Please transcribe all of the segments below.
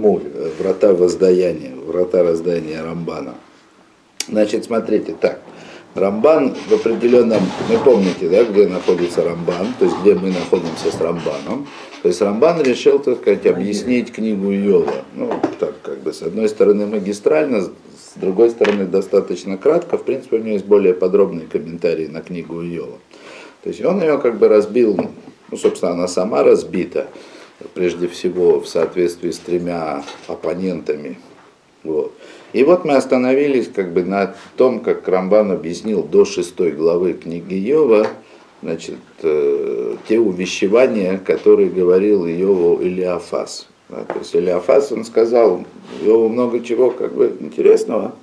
Талмуд, врата воздаяния, врата раздаяния Рамбана. Значит, смотрите, так, Рамбан в определенном, вы помните, да, где находится Рамбан, то есть где мы находимся с Рамбаном. То есть Рамбан решил, так сказать, объяснить книгу Йова. Ну, так, как бы, с одной стороны магистрально, с другой стороны достаточно кратко. В принципе, у него есть более подробные комментарии на книгу Йова. То есть он ее как бы разбил, ну, собственно, она сама разбита, прежде всего в соответствии с тремя оппонентами. Вот. И вот мы остановились как бы на том, как Рамбан объяснил до шестой главы книги Йова, значит, э, те увещевания, которые говорил Йову Илиафас. Да, то есть Илиафас, он сказал Йову много чего как бы интересного,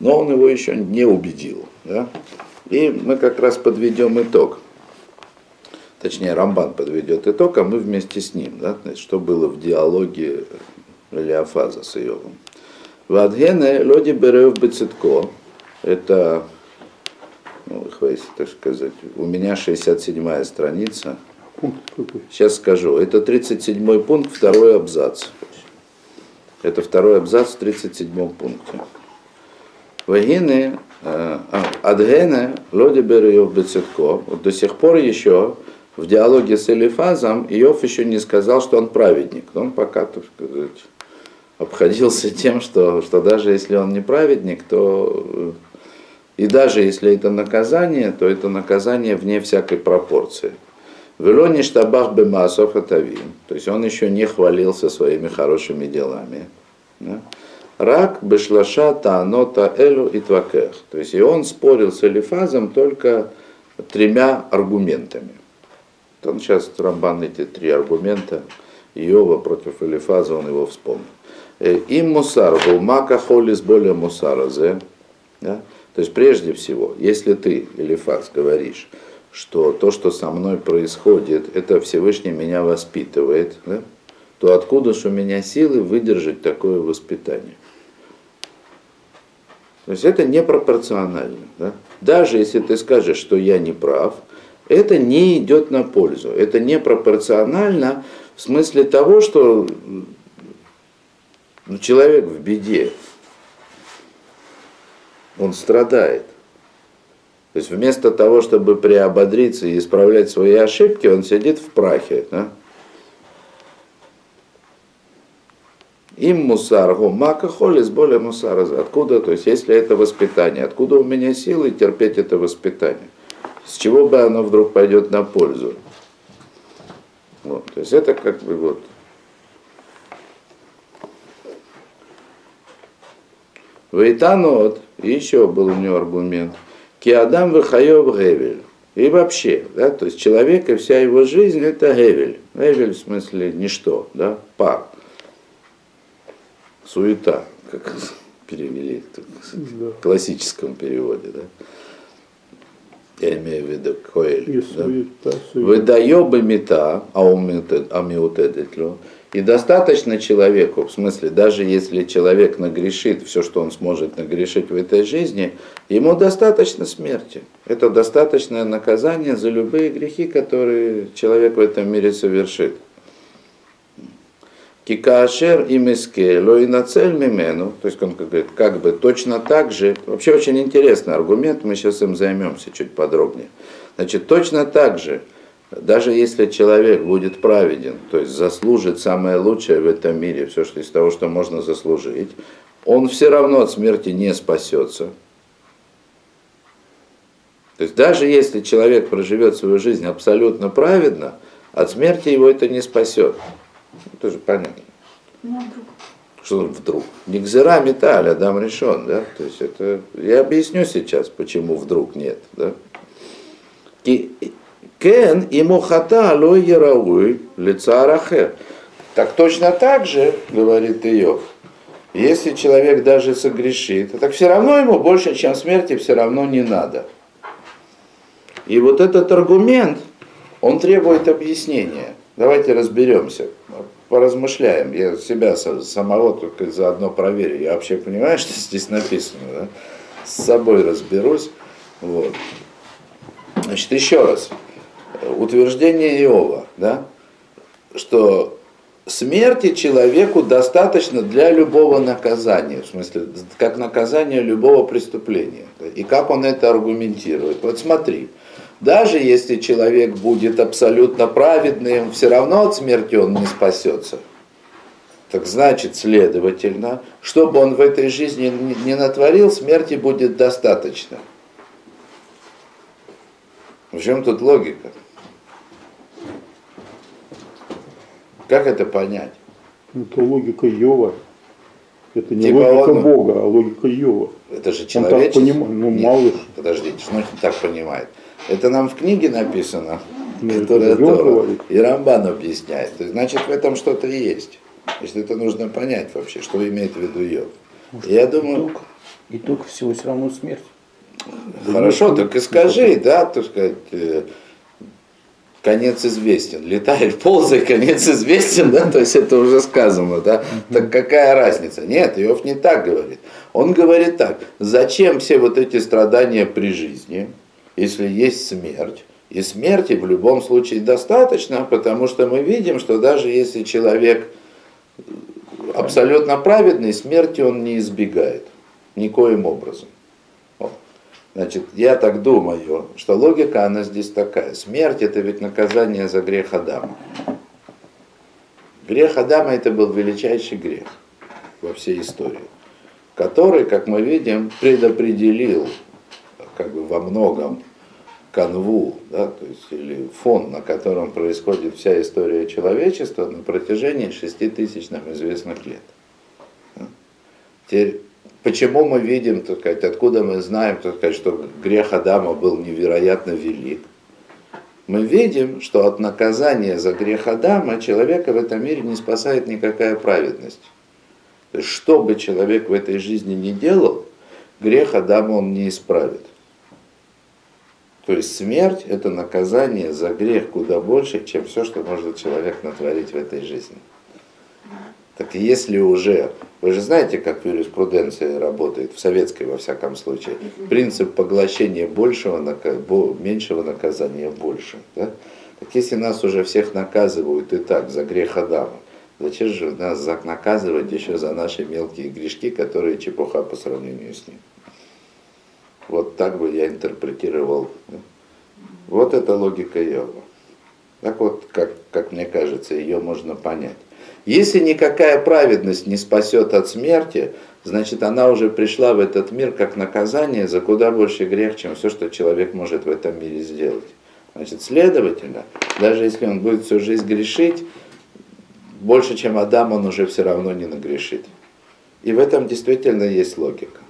но он его еще не убедил. Да? И мы как раз подведем итог. Точнее, Рамбан подведет итог, а мы вместе с ним. Да? Значит, что было в диалоге Илиафаза с Йовом. Вадгене лоди берев бецитко. Это, ну, хватит, так сказать, у меня 67-я страница. Сейчас скажу. Это 37 пункт, второй абзац. Это второй абзац в 37 пункте. Вагины, э, а, адгене, лоди берев бецитко. Вот до сих пор еще в диалоге с Элифазом Иов еще не сказал, что он праведник. Он пока, так сказать, обходился тем, что, что даже если он не праведник, то и даже если это наказание, то это наказание вне всякой пропорции. Велони штабах бемасов атавим. То есть он еще не хвалился своими хорошими делами. Рак бешлаша таанота элю и твакех. То есть и он спорил с Элифазом только тремя аргументами. Он сейчас Рамбан эти три аргумента Иова против Элифаза, он его вспомнил. Э, им мусар был мака холис более мусаразе. Да? То есть прежде всего, если ты, Элифаз, говоришь, что то, что со мной происходит, это Всевышний меня воспитывает, да? то откуда же у меня силы выдержать такое воспитание? То есть это непропорционально. Да? Даже если ты скажешь, что я не прав, это не идет на пользу. Это непропорционально в смысле того, что человек в беде, он страдает. То есть вместо того, чтобы приободриться и исправлять свои ошибки, он сидит в прахе. Да? Им мусар, мака холис более мусара. Откуда, то есть если это воспитание, откуда у меня силы терпеть это воспитание? С чего бы оно вдруг пойдет на пользу? Вот, то есть это как бы вот Вейтанот, еще был у него аргумент, Киадам Вахаев Гевель. И вообще, да, то есть человек и вся его жизнь это Гевель. Гевель в смысле ничто, да, пар. Суета, как перевели в классическом переводе, да. Я имею в виду Коэль. Да? Выдаёбы мета, а умеутедетло. И достаточно человеку, в смысле, даже если человек нагрешит все, что он сможет нагрешить в этой жизни, ему достаточно смерти. Это достаточное наказание за любые грехи, которые человек в этом мире совершит. Кикаашер и миске лоинацель мимену, то есть он говорит, как бы точно так же, вообще очень интересный аргумент, мы сейчас им займемся чуть подробнее. Значит, точно так же, даже если человек будет праведен, то есть заслужит самое лучшее в этом мире, все что из того, что можно заслужить, он все равно от смерти не спасется. То есть даже если человек проживет свою жизнь абсолютно праведно, от смерти его это не спасет. Это же понятно. Ну, а вдруг? Что? Не гзера металь, Адам решен, да? То есть это, я объясню сейчас, почему вдруг нет, да? Кен и мухата алой ярауй лица арахер. Так точно так же, говорит Иов, если человек даже согрешит, так все равно ему больше, чем смерти, все равно не надо. И вот этот аргумент, он требует объяснения. Давайте разберемся, поразмышляем. Я себя самого только заодно проверю. Я вообще понимаю, что здесь написано. Да? С собой разберусь. Вот. Значит, еще раз утверждение Иова, да, что смерти человеку достаточно для любого наказания, в смысле, как наказание любого преступления. И как он это аргументирует. Вот смотри, даже если человек будет абсолютно праведным, все равно от смерти он не спасется. Так значит, следовательно, чтобы он в этой жизни не натворил, смерти будет достаточно. В чем тут логика? Как это понять? Это логика Йова. Это не типа логика он, Бога, а логика Йова. Это же человечество. Он так понимает, ну малыш. Подождите, что он так понимает? Это нам в книге написано, ну, которая то, и Рамбан объясняет. То есть, значит, в этом что-то есть. Если это нужно понять вообще, что имеет в виду Йов. Я думаю... Итог, итог всего все равно смерть. Хорошо, так и скажи, да, так сказать, э, конец известен. Летай, ползай, конец известен, да, то есть это уже сказано, да. Так какая разница? Нет, Иов не так говорит. Он говорит так, зачем все вот эти страдания при жизни, если есть смерть? И смерти в любом случае достаточно, потому что мы видим, что даже если человек абсолютно праведный, смерти он не избегает никоим образом. Значит, я так думаю, что логика, она здесь такая. Смерть это ведь наказание за грех Адама. Грех Адама это был величайший грех во всей истории, который, как мы видим, предопределил как бы во многом канву, да, то есть, или фон, на котором происходит вся история человечества на протяжении шести тысяч нам известных лет. Теперь Почему мы видим, так сказать, откуда мы знаем, так сказать, что грех Адама был невероятно велик? Мы видим, что от наказания за грех Адама человека в этом мире не спасает никакая праведность. То есть, что бы человек в этой жизни не делал, грех Адама он не исправит. То есть смерть – это наказание за грех куда больше, чем все, что может человек натворить в этой жизни. Так если уже, вы же знаете, как юриспруденция работает, в советской во всяком случае, принцип поглощения большего, меньшего наказания больше. Да? Так если нас уже всех наказывают и так за грех Адама, зачем же нас наказывать еще за наши мелкие грешки, которые чепуха по сравнению с ним? Вот так бы я интерпретировал. Вот это логика Йова. Так вот, как, как мне кажется, ее можно понять. Если никакая праведность не спасет от смерти, значит она уже пришла в этот мир как наказание за куда больше грех, чем все, что человек может в этом мире сделать. Значит, следовательно, даже если он будет всю жизнь грешить, больше, чем Адам, он уже все равно не нагрешит. И в этом действительно есть логика.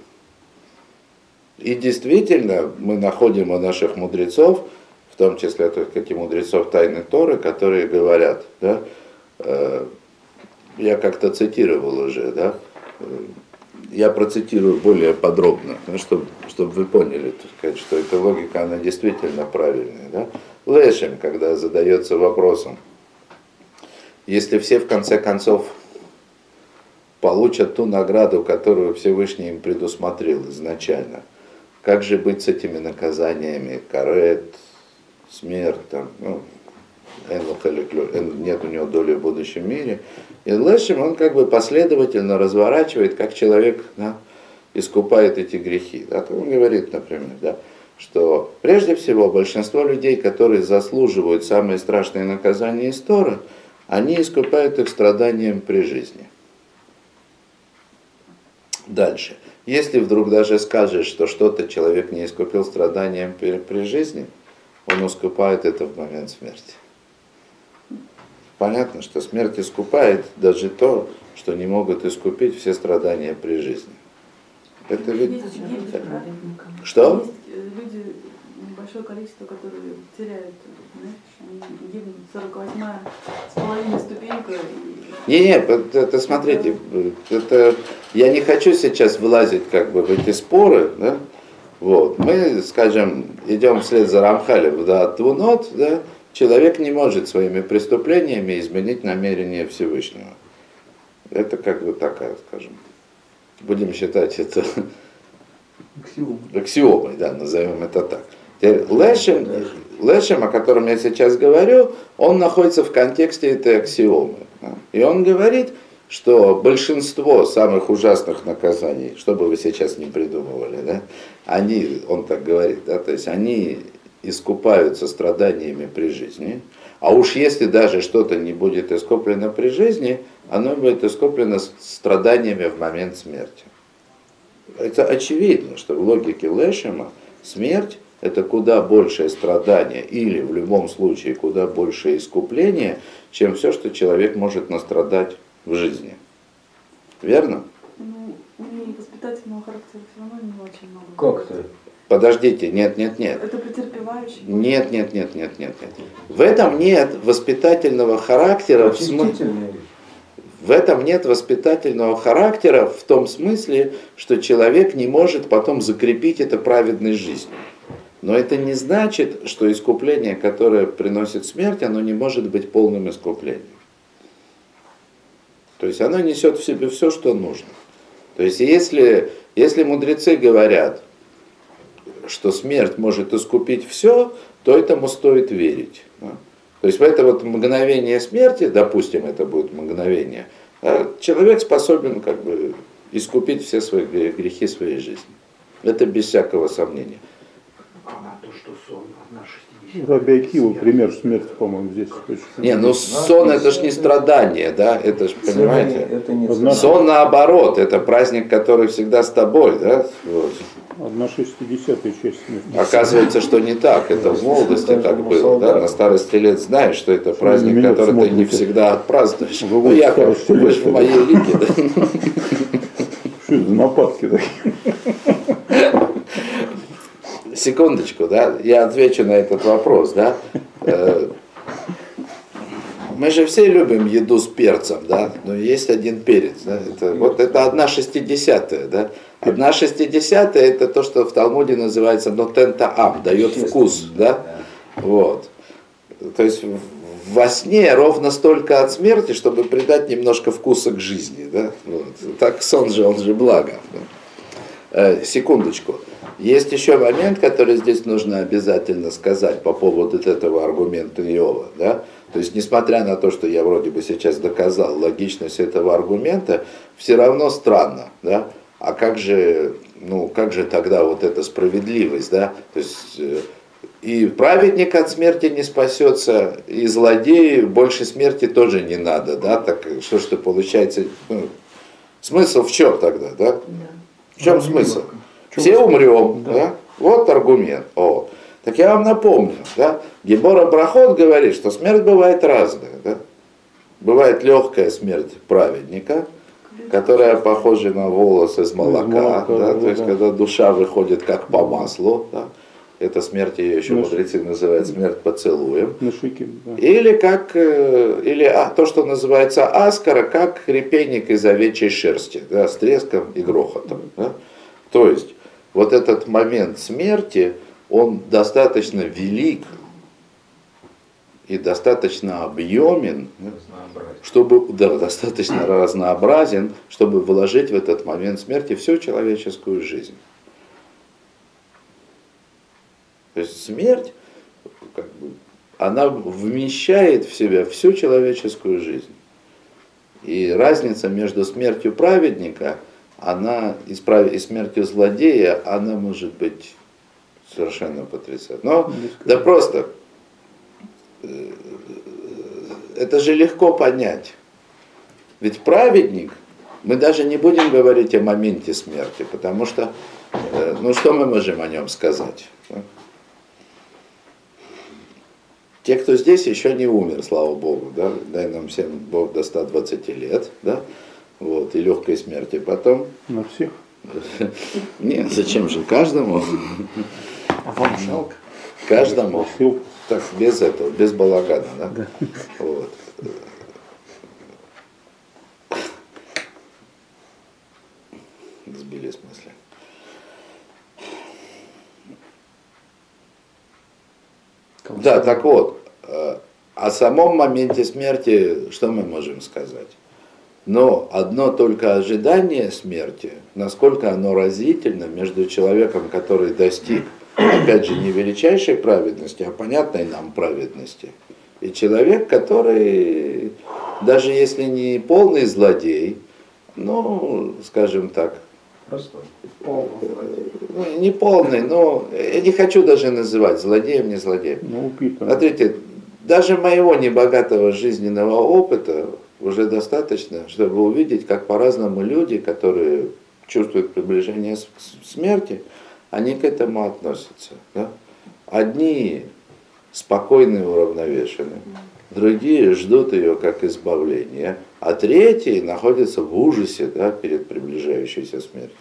И действительно, мы находим у наших мудрецов, в том числе только эти мудрецов Тайны Торы, которые говорят, да, э, я как-то цитировал уже, да, я процитирую более подробно, ну, чтобы, чтобы вы поняли, так сказать, что эта логика, она действительно правильная. Да? Лешем, когда задается вопросом, если все в конце концов получат ту награду, которую Всевышний им предусмотрел изначально, как же быть с этими наказаниями, карет, смерть, там, ну, нет у него доли в будущем мире. И Лешим, он как бы последовательно разворачивает, как человек да, искупает эти грехи. Да. Он говорит, например, да, что прежде всего большинство людей, которые заслуживают самые страшные наказания из Тора, они искупают их страданием при жизни. Дальше. Если вдруг даже скажешь, что что-то человек не искупил страданием при, при жизни, он искупает это в момент смерти понятно, что смерть искупает даже то, что не могут искупить все страдания при жизни. Это ведь... Что? Есть э, люди, большое количество, которые теряют, знаешь, они гибнут 48 с половиной ступенька. Не, не, это, это смотрите, это я не хочу сейчас вылазить как бы в эти споры, да, вот. Мы, скажем, идем вслед за Рамхалем, да, Твунот, да, человек не может своими преступлениями изменить намерение Всевышнего. Это как бы такая, скажем, будем считать это аксиомой, аксиомой да, назовем это так. Лешем, лешем, о котором я сейчас говорю, он находится в контексте этой аксиомы. И он говорит, что большинство самых ужасных наказаний, что бы вы сейчас не придумывали, да, они, он так говорит, да, то есть они искупаются страданиями при жизни, а уж если даже что-то не будет искуплено при жизни, оно будет искуплено страданиями в момент смерти. Это очевидно, что в логике Лешема смерть это куда большее страдание или в любом случае куда большее искупление, чем все, что человек может настрадать в жизни. Верно? Ну, у нее воспитательного характера все равно не очень много. Как то Подождите, нет, нет, нет. Это претерпевающий. Нет, нет, нет, нет, нет, нет. В этом нет воспитательного характера в смысле. В этом нет воспитательного характера в том смысле, что человек не может потом закрепить это праведной жизнью. Но это не значит, что искупление, которое приносит смерть, оно не может быть полным искуплением. То есть оно несет в себе все, что нужно. То есть если, если мудрецы говорят, что смерть может искупить все, то этому стоит верить. То есть в это вот мгновение смерти, допустим, это будет мгновение, человек способен как бы искупить все свои гре- грехи своей жизни. Это без всякого сомнения. А то, что сон одна 60. Раби Акива, пример смерти, по-моему, здесь. очень Не, ну сон это ж не страдание, да, это ж, понимаете? Это не Одна- Сон наоборот, это праздник, который всегда с тобой, да? Вот. Одна шестидесятая часть смерти. Оказывается, что не так. Это в молодости так было. Да? На старости лет знаешь, что это праздник, который ты не всегда отпразднуешь. Ну, я вы же в моей лиге, да? Что это за нападки такие? Секундочку, да, я отвечу на этот вопрос, да. Э, Мы же все любим еду с перцем, да, но есть один перец, да, это, вот это одна шестидесятая, да. Одна шестидесятая это то, что в Талмуде называется нотента ам, дает вкус, да, вот. То есть во сне ровно столько от смерти, чтобы придать немножко вкуса к жизни, да, вот. Так сон же, он же благо. да. Э, секундочку. Есть еще момент, который здесь нужно обязательно сказать по поводу этого аргумента Иова. Да? То есть, несмотря на то, что я вроде бы сейчас доказал логичность этого аргумента, все равно странно. Да? А как же, ну, как же тогда вот эта справедливость? Да? То есть, э, и праведник от смерти не спасется, и злодей больше смерти тоже не надо. Да? Так что ж получается, ну, смысл в чем тогда? Да? В чем смысл? Все умрем, да. Вот аргумент. О. Так я вам напомню, да? Гебора Брахот говорит, что смерть бывает разная. Да? Бывает легкая смерть праведника, которая похожа на волос из молока, молока, да? да, то есть да. когда душа выходит как по маслу, да? эта смерть ее еще Ну, мудрецы называют смерть поцелуем. На шике, да. Или как, э, или а, то, что называется аскара, как репейник из овечьей шерсти, да, с треском и грохотом. да. То есть, вот этот момент смерти, он достаточно велик и достаточно объемен, чтобы, да, достаточно разнообразен, чтобы вложить в этот момент смерти всю человеческую жизнь. То есть смерть, как бы, она вмещает в себя всю человеческую жизнь. И разница между смертью праведника, она и, справ- и смертью злодея, она может быть совершенно потрясающей. Но да просто, э, это же легко понять. Ведь праведник, мы даже не будем говорить о моменте смерти, потому что, э, ну что мы можем о нем сказать? Те, кто здесь, еще не умер, слава Богу, да? дай нам всем Бог до 120 лет, да? Вот, и легкой смерти потом. На всех. Нет, зачем же, каждому, А вам жалко? каждому, так, без этого, без балагана, да? Вот. Сбили с мысли. Да, так вот, э, о самом моменте смерти что мы можем сказать? Но одно только ожидание смерти, насколько оно разительно между человеком, который достиг, опять же, не величайшей праведности, а понятной нам праведности, и человек, который даже если не полный злодей, ну, скажем так, Простой. Полный. ну, не полный, но я не хочу даже называть злодеем, не злодеем. Ну. Смотрите, даже моего небогатого жизненного опыта уже достаточно, чтобы увидеть, как по-разному люди, которые чувствуют приближение смерти, они к этому относятся. да. Одни спокойны и уравновешены, другие ждут ее как избавления, а третьи находятся в ужасе да, перед приближающейся смертью.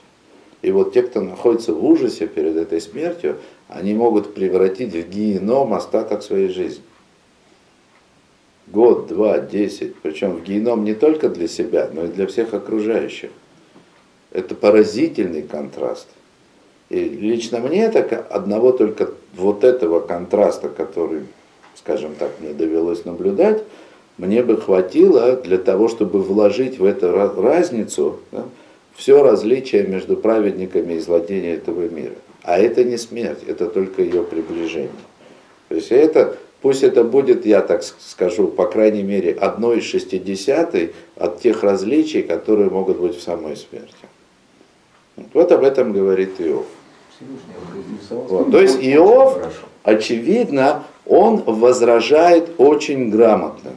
И вот те, кто находится в ужасе перед этой смертью, они могут превратить в геном остаток своей жизни. Год, два, десять. Причем в геном не только для себя, но и для всех окружающих. Это поразительный контраст. И лично мне так одного только вот этого контраста, который, скажем так, мне довелось наблюдать, мне бы хватило для того, чтобы вложить в эту разницу да, все различие между праведниками и злодеями этого мира. А это не смерть, это только ее приближение. То есть это, пусть это будет, я так скажу, по крайней мере, одной из шестидесятой от тех различий, которые могут быть в самой смерти. Вот об этом говорит Иов. Вот. То есть Иов, очевидно, он возражает очень грамотно.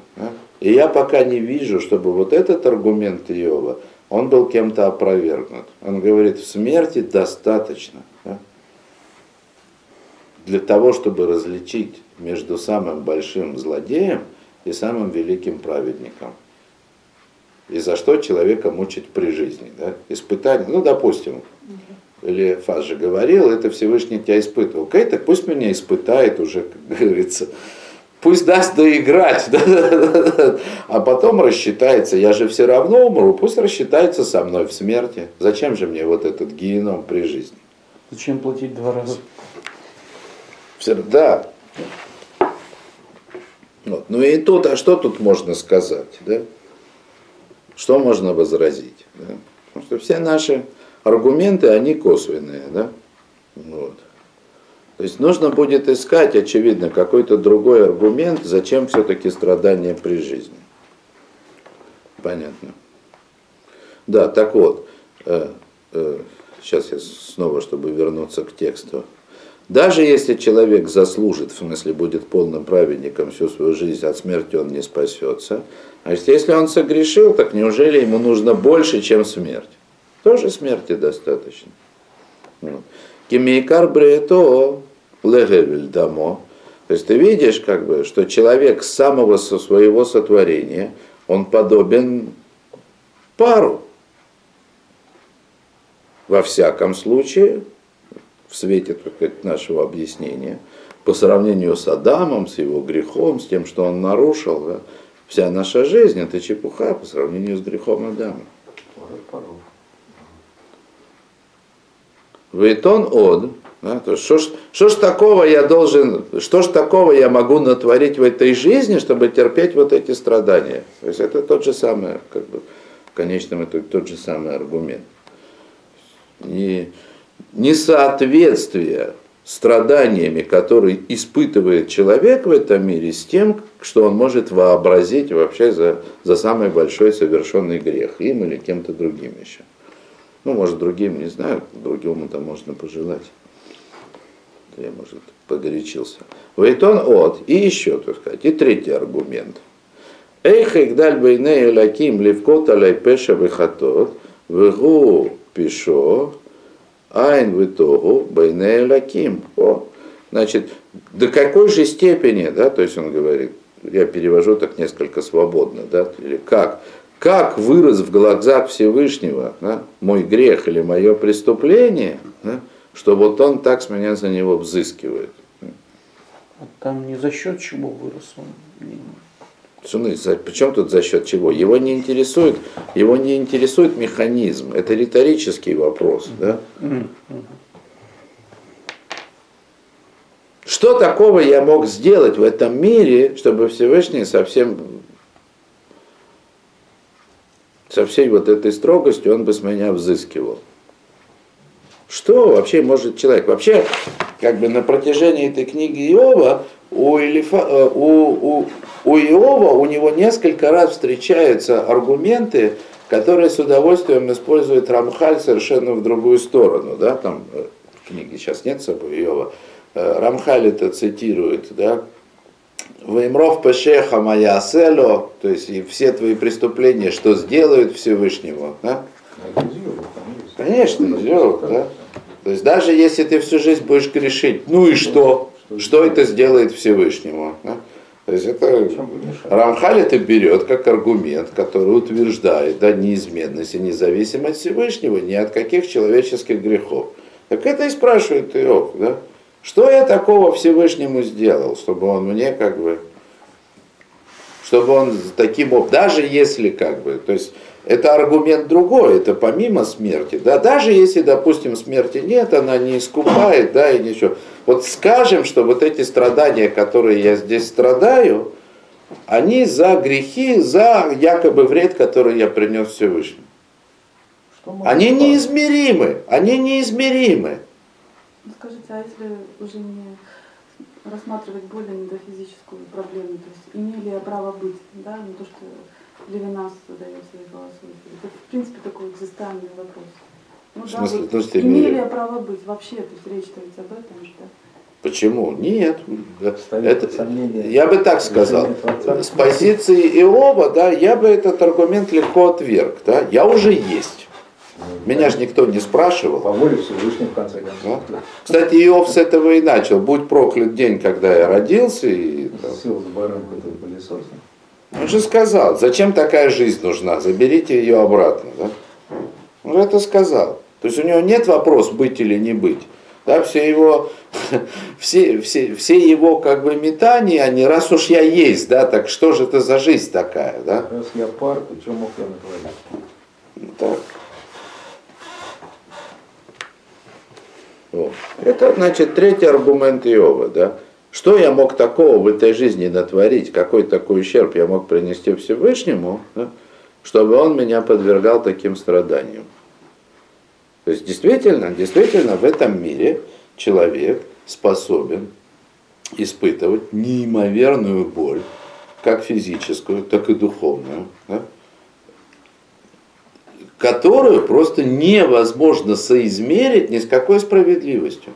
И я пока не вижу, чтобы вот этот аргумент Иова, он был кем-то опровергнут. Он говорит, в смерти достаточно. Для того, чтобы различить между самым большим злодеем и самым великим праведником. И за что человека мучить при жизни. Да? Испытание, ну, допустим, или Фаз же говорил, это Всевышний тебя испытывал. Окей, так пусть меня испытает уже, как говорится. Пусть даст доиграть, да, а потом рассчитается. Я же все равно умру, пусть рассчитается со мной в смерти. Зачем же мне вот этот геном при жизни? Зачем платить два раза? Да. Вот. Ну и тут, а что тут можно сказать? Да? Что можно возразить? Да? Потому что все наши аргументы, они косвенные. Да? Вот. То есть нужно будет искать, очевидно, какой-то другой аргумент, зачем все-таки страдания при жизни. Понятно. Да, так вот, э, э, сейчас я снова, чтобы вернуться к тексту. Даже если человек заслужит, в смысле будет полным праведником всю свою жизнь, от смерти он не спасется. А если он согрешил, так неужели ему нужно больше, чем смерть? Тоже смерти достаточно. Кимейкар бреето легевель дамо. То есть ты видишь, как бы, что человек с самого со своего сотворения, он подобен пару. Во всяком случае, в свете так сказать, нашего объяснения, по сравнению с Адамом, с его грехом, с тем, что он нарушил, да, вся наша жизнь это чепуха по сравнению с грехом Адама. Вейтон од, да, то что ж, что ж такого я должен, что ж такого я могу натворить в этой жизни, чтобы терпеть вот эти страдания? То есть это тот же самый, как бы, в конечном итоге тот же самый аргумент. Не, несоответствие страданиями, которые испытывает человек в этом мире, с тем, что он может вообразить вообще за, за самый большой совершенный грех, им или кем-то другим еще. Ну, может, другим, не знаю, другому там можно пожелать. Я, может, погорячился. Вейтон от. И еще, так сказать, и третий аргумент. Эйх игдаль бейней лаким левкот алай пеша вихатот, вегу пишо, айн витогу бейней лаким. О, значит, до какой же степени, да, то есть он говорит, я перевожу так несколько свободно, да, или как, как вырос в глазах Всевышнего да, мой грех или мое преступление, да, что вот он так с меня за него взыскивает. А там не за счет чего вырос он. За- причем тут за счет чего? Его не интересует, его не интересует механизм. Это риторический вопрос. Да? Что такого я мог сделать в этом мире, чтобы Всевышний совсем со всей вот этой строгостью он бы с меня взыскивал? Что вообще может человек? Вообще, как бы на протяжении этой книги Иова у, Элифа, э, у, у, у Иова у него несколько раз встречаются аргументы, которые с удовольствием использует Рамхаль совершенно в другую сторону. Да? Там э, в книге сейчас нет с собой Иова. Э, Рамхаль это цитирует, да, Ваймров пешеха моя село, то есть и все твои преступления, что сделают Всевышнему. Да? Конечно, Йова, да. То есть даже если ты всю жизнь будешь грешить, ну и что? Что это сделает Всевышнему? да? То есть это? Рамхаль это берет как аргумент, который утверждает да, неизменность и независимость Всевышнего ни от каких человеческих грехов. Так это и спрашивает Иов, да? Что я такого Всевышнему сделал, чтобы он мне как бы, чтобы он таким образом, даже если как бы, то есть это аргумент другой, это помимо смерти, да, даже если, допустим, смерти нет, она не искупает, да, и ничего. Вот скажем, что вот эти страдания, которые я здесь страдаю, они за грехи, за якобы вред, который я принес Всевышнему. Они спасти? неизмеримы, они неизмеримы. Ну, Скажите, а если уже не рассматривать более метафизическую проблему, то есть имели я право быть, да, не то, что Левинас задает в своей философии. Это, в принципе, такой экзистенциальный вопрос. Ну, В да, смысле, вот в смысле, имели имели? я право быть вообще, то есть речь-то ведь об этом же, да? Почему? Нет. Это, под сомнение я бы так сказал. С позиции Иова, да, я бы этот аргумент легко отверг. Да? Я уже есть. Меня же никто не спрашивал. По воле Всевышнего, в конце Да? концов. да. Кстати, Иов с этого и начал. Будь проклят день, когда я родился. И, там, Сел с баранкой этот пылесос. Он же сказал, зачем такая жизнь нужна, заберите ее обратно. Да? Он же это сказал. То есть у него нет вопроса быть или не быть. Да, все его, все, все, все его как бы метания, они раз уж я есть, да, так что же это за жизнь такая, да? Раз я пар, то что мог я натворить? Ну, Так. Вот. Это, значит, третий аргумент Иова, да? Что я мог такого в этой жизни натворить, какой такой ущерб я мог принести Всевышнему, да? чтобы он меня подвергал таким страданиям. То есть действительно, действительно в этом мире человек способен испытывать неимоверную боль, как физическую, так и духовную, да? которую просто невозможно соизмерить ни с какой справедливостью.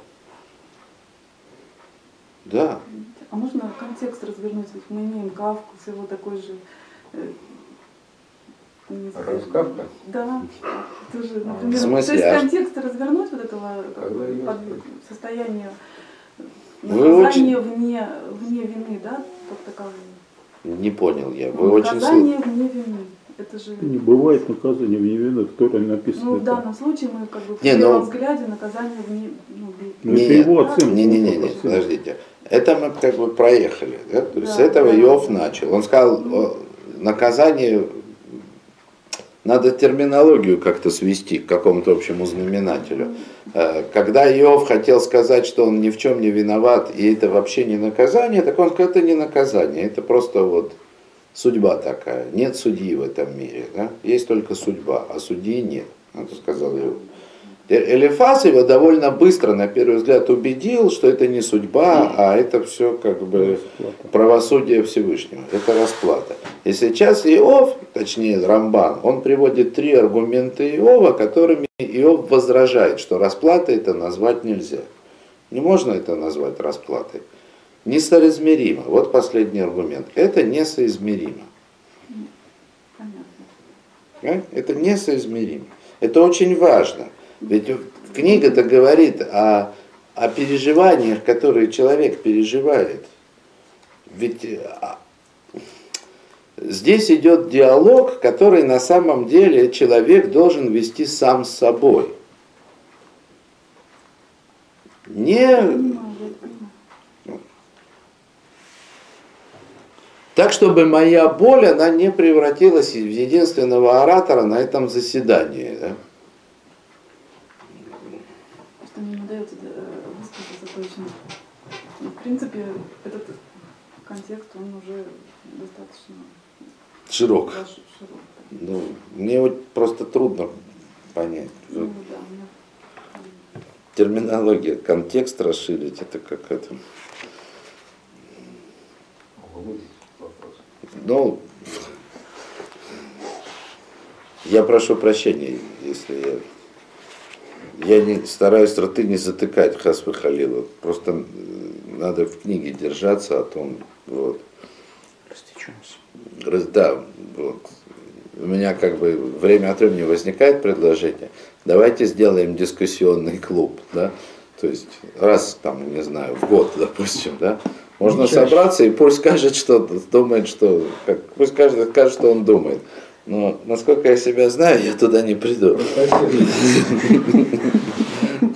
Да. А можно контекст имеем Кавку с его такой же... э, не знаю, Раз Кавка? Да. Тоже, А, например, в смысле? То есть А контекст развернуть вот этого бы, её под- состояния Вы наказания вне, вне вины, да, как такового. Не понял я. Вы очень наказание слышите. вне вины. Это же... Не бывает наказания в невинных, в Торе написано. Ну, в данном случае мы как бы в Не, первом ну- взгляде наказание вне... Ну, ви- Ну, это Не, его оценка. Не, не, не, не, подождите. Это мы как бы проехали. Да? То есть с Да, этого да. Иов начал. Он сказал, наказание, надо терминологию как-то свести к какому-то общему знаменателю. Э, Когда Иов хотел сказать, что он ни в чем не виноват, и это вообще не наказание, так он сказал, это не наказание, это просто вот судьба такая. Нет судьи в этом мире. Да? Есть только судьба, а судьи нет. Это сказал Иов. Э- Элифаз его довольно быстро, на первый взгляд, убедил, что это не судьба, а это все как бы правосудие Всевышнего. Это расплата. И сейчас Иов, точнее Рамбан, он приводит три аргумента Иова, которыми Иов возражает, что расплатой это назвать нельзя. Не можно это назвать расплатой. Несоизмеримо. Вот последний аргумент. Это несоизмеримо. Понятно. Понимаете? Это несоизмеримо. Это очень важно. Ведь книга-то говорит о, о переживаниях, которые человек переживает. Ведь а, здесь идет диалог, который на самом деле человек должен вести сам с собой. Не Понимаю, я понимаю. Так, чтобы моя боль, она не превратилась в единственного оратора на этом заседании. Да? Что мне не удается э, высказаться точно. Ну, В принципе, этот контекст, он уже достаточно Широк. широк. да. Ну, мне вот просто трудно понять. Ну, да, терминология, контекст расширить, это как это. Углубить. Ну, я прошу прощения, если я... Я не стараюсь роты не затыкать Хасвы Халила. Просто надо в книге держаться, а то он, вот. Раз- Да, вот. У меня как бы время от времени возникает предложение. Давайте сделаем дискуссионный клуб, да? То есть раз там, не знаю, в год, допустим, да? Можно чаще. собраться и пусть скажет, что думает, что как, пусть каждый скажет, что он думает. Но насколько я себя знаю, я туда не приду.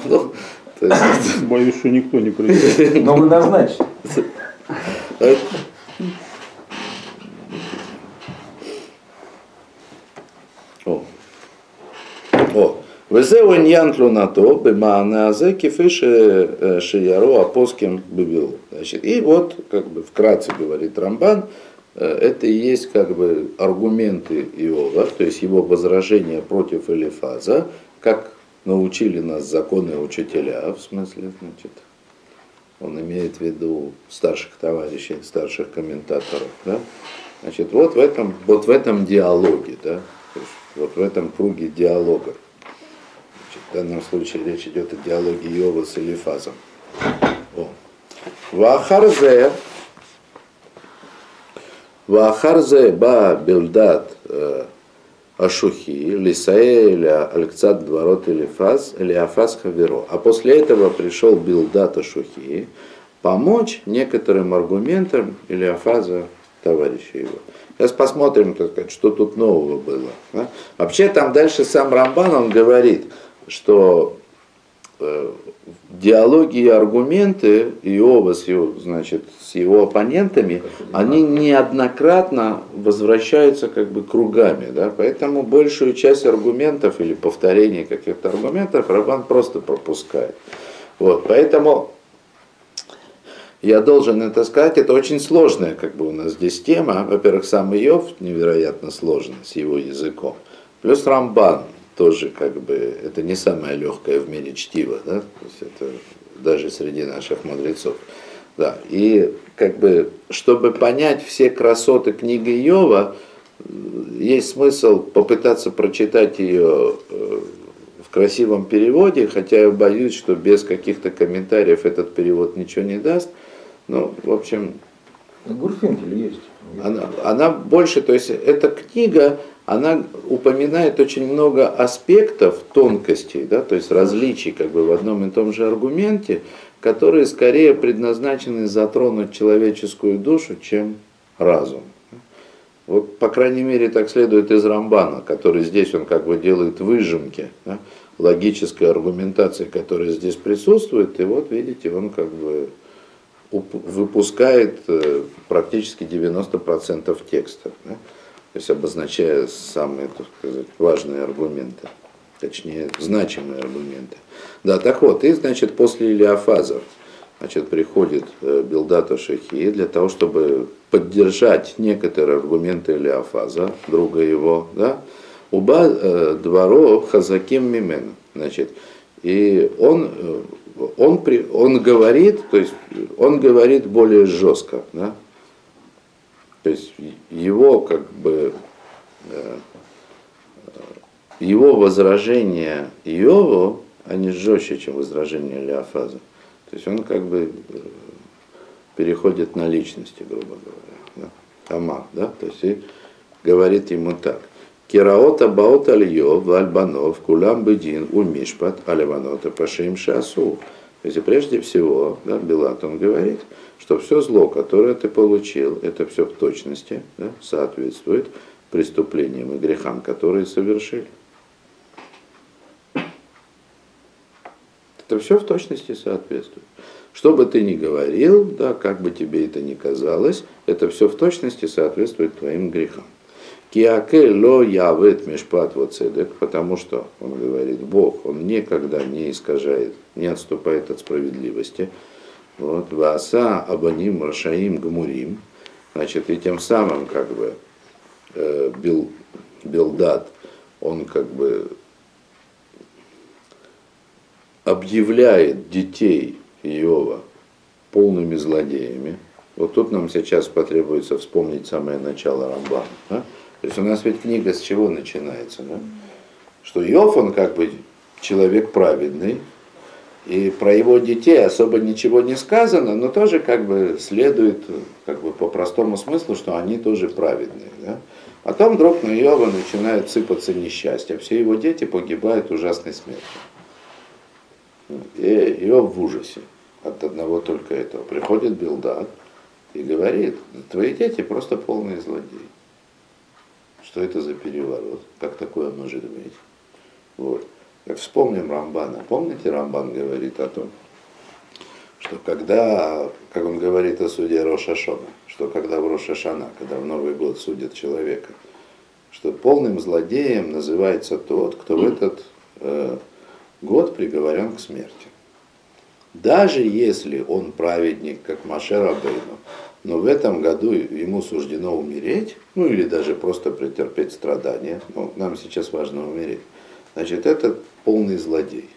Ну, Боюсь, что никто не придет. Но мы назначим. это- О. Везеу иньян тлунато бемаана азе кефиши шияро апоским бибил. Значит, и вот, как бы вкратце говорит Рамбан, это и есть как бы аргументы Иова, то есть его возражения против Элифаза, как научили нас законы учителя, в смысле, значит, он имеет в виду старших товарищей, старших комментаторов, да? Значит, вот в этом, вот в этом диалоге, да, вот в этом круге диалога. В данном случае речь идет о диалоге Иова с Элифазом. Вахарзе, Вахарзе ба Белдат э, Ашухи, Лисаэля, Алексат Дворот Элифаз, Элиафаз Хаверо. А после этого пришел Билдат Ашухи помочь некоторым аргументам Илиафаза, товарища его. Сейчас посмотрим, так сказать, что тут нового было. Вообще там дальше сам Рамбан, он говорит, что э, диалоги и аргументы Иова с его, значит, с его оппонентами, они неоднократно возвращаются как бы кругами, да, поэтому большую часть аргументов или повторений каких-то аргументов Рамбан просто пропускает. Вот, поэтому я должен это сказать, это очень сложная как бы у нас здесь тема. Во-первых, сам Иов невероятно сложный с его языком. Плюс Рамбан тоже как бы, это не самое легкое в мире чтиво, да? То есть это даже среди наших мудрецов. Да, и как бы, чтобы понять все красоты книги Иова, есть смысл попытаться прочитать ее э, в красивом переводе, хотя я боюсь, что без каких-то комментариев этот перевод ничего не даст. Ну, в общем, Ну, Гурфинкель есть. она, она больше, то есть эта книга, она упоминает очень много аспектов, тонкостей, да, то есть различий как бы в одном и том же аргументе, которые скорее предназначены затронуть человеческую душу, чем разум. Вот, по крайней мере, так следует из Рамбана, который здесь он как бы делает выжимки да, логической аргументации, которая здесь присутствует, и вот видите, он как бы выпускает э, практически 90% текста, да? То есть обозначая самые так сказать, важные аргументы, точнее значимые аргументы. Да, так вот, и значит после Илиафаза значит, приходит э, Билдата Шахи для того, чтобы поддержать некоторые аргументы Илиафаза, друга его, да, Уба э, дворо хазаким мимен. Значит, и он, э, он, при, он говорит, то есть он говорит более жестко, да? То есть его как бы э, его возражения Иову, они жестче, чем возражения Леофаза. То есть он как бы э, переходит на личности, грубо говоря. Да? Тамар, да? То есть и говорит ему так. Кираота баот альё вальбанов кулам бедин у мишпат аливанота пашим шасу. То есть и прежде всего, да, Билат он говорит, что все зло, которое ты получил, это все в точности да, соответствует преступлениям и грехам, которые совершили. Это все в точности соответствует. Что бы ты ни говорил, да, как бы тебе это ни казалось, это все в точности соответствует твоим грехам. Киаке ло явет мешпат воцедек, потому что, он говорит, Бог, он никогда не искажает, не отступает от справедливости. Вот, васа абаним рашаим гмурим. Значит, и тем самым, как бы, э, Бил, Билдат, он как бы объявляет детей Иова полными злодеями. Вот тут нам сейчас потребуется вспомнить самое начало Рамбана. Да? То есть у нас ведь книга с чего начинается? Да? Что Иов, он как бы человек праведный, и про его детей особо ничего не сказано, но тоже как бы следует как бы по простому смыслу, что они тоже праведные. Да? Потом вдруг на Иова начинает сыпаться несчастье. Все его дети погибают ужасной смертью. И Иов в ужасе от одного только этого. Приходит Билдад и говорит, твои дети просто полные злодеи. Что это за переворот? Как такое может быть? Вот. Как вспомним Рамбана. Помните, Рамбан говорит о том, что когда, как он говорит о суде Рошашона, что когда в Рошашана, когда в Новый год судят человека, что полным злодеем называется тот, кто в этот э, год приговорен к смерти. Даже если он праведник, как Машер Абейну, но в этом году ему суждено умереть, ну или даже просто претерпеть страдания, ну, нам сейчас важно умереть, значит, это полный злодей.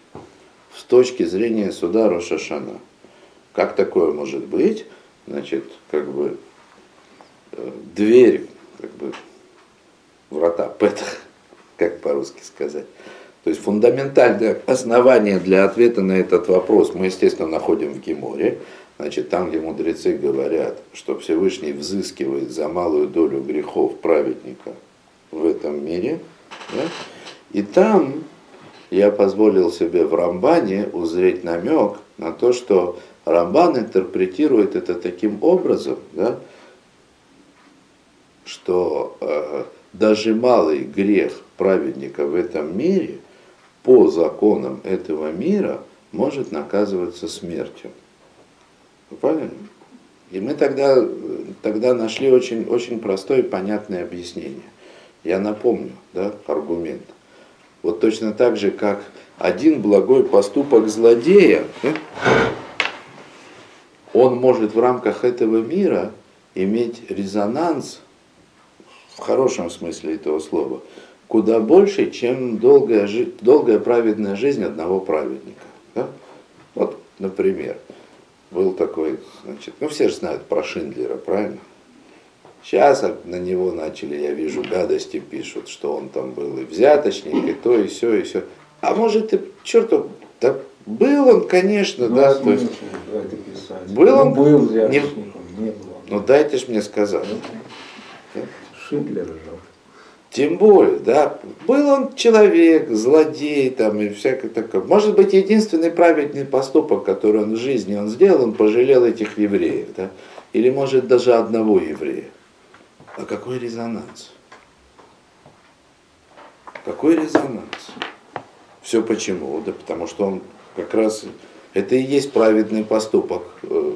С точки зрения суда Рошашана. Как такое может быть? Значит, как бы э, дверь, как бы врата, петах, как по-русски сказать. То есть фундаментальное основание для ответа на этот вопрос мы, естественно, находим в Геморе. Значит, там, где мудрецы говорят, что Всевышний взыскивает за малую долю грехов праведника в этом мире, да? и там я позволил себе в Рамбане узреть намек на то, что Рамбан интерпретирует это таким образом, да, что э, даже малый грех праведника в этом мире по законам этого мира может наказываться смертью. Правильно? И мы тогда, тогда нашли очень, очень простое и понятное объяснение. Я напомню да, аргумент. Вот точно так же, как один благой поступок злодея, он может в рамках этого мира иметь резонанс, в хорошем смысле этого слова, куда больше, чем долгая, долгая праведная жизнь одного праведника. Да? Вот, например, был такой, значит, ну все же знают про Шиндлера, правильно? Сейчас на него начали, я вижу, гадости пишут, что он там был и взяточник, и то, и все, и все. А может, и черту, да был он, конечно, Ну, да, то есть, писать? Был Ну, он был не- взяточником, не, был. ну дайте ж мне сказать. Шиндлер же. Тем более, да, был он человек, злодей там и всякое такое. Может быть, единственный праведный поступок, который он в жизни он сделал, он пожалел этих евреев, да, или может даже одного еврея. А какой резонанс? Какой резонанс? Все почему? Да потому что он как раз, это и есть праведный поступок э,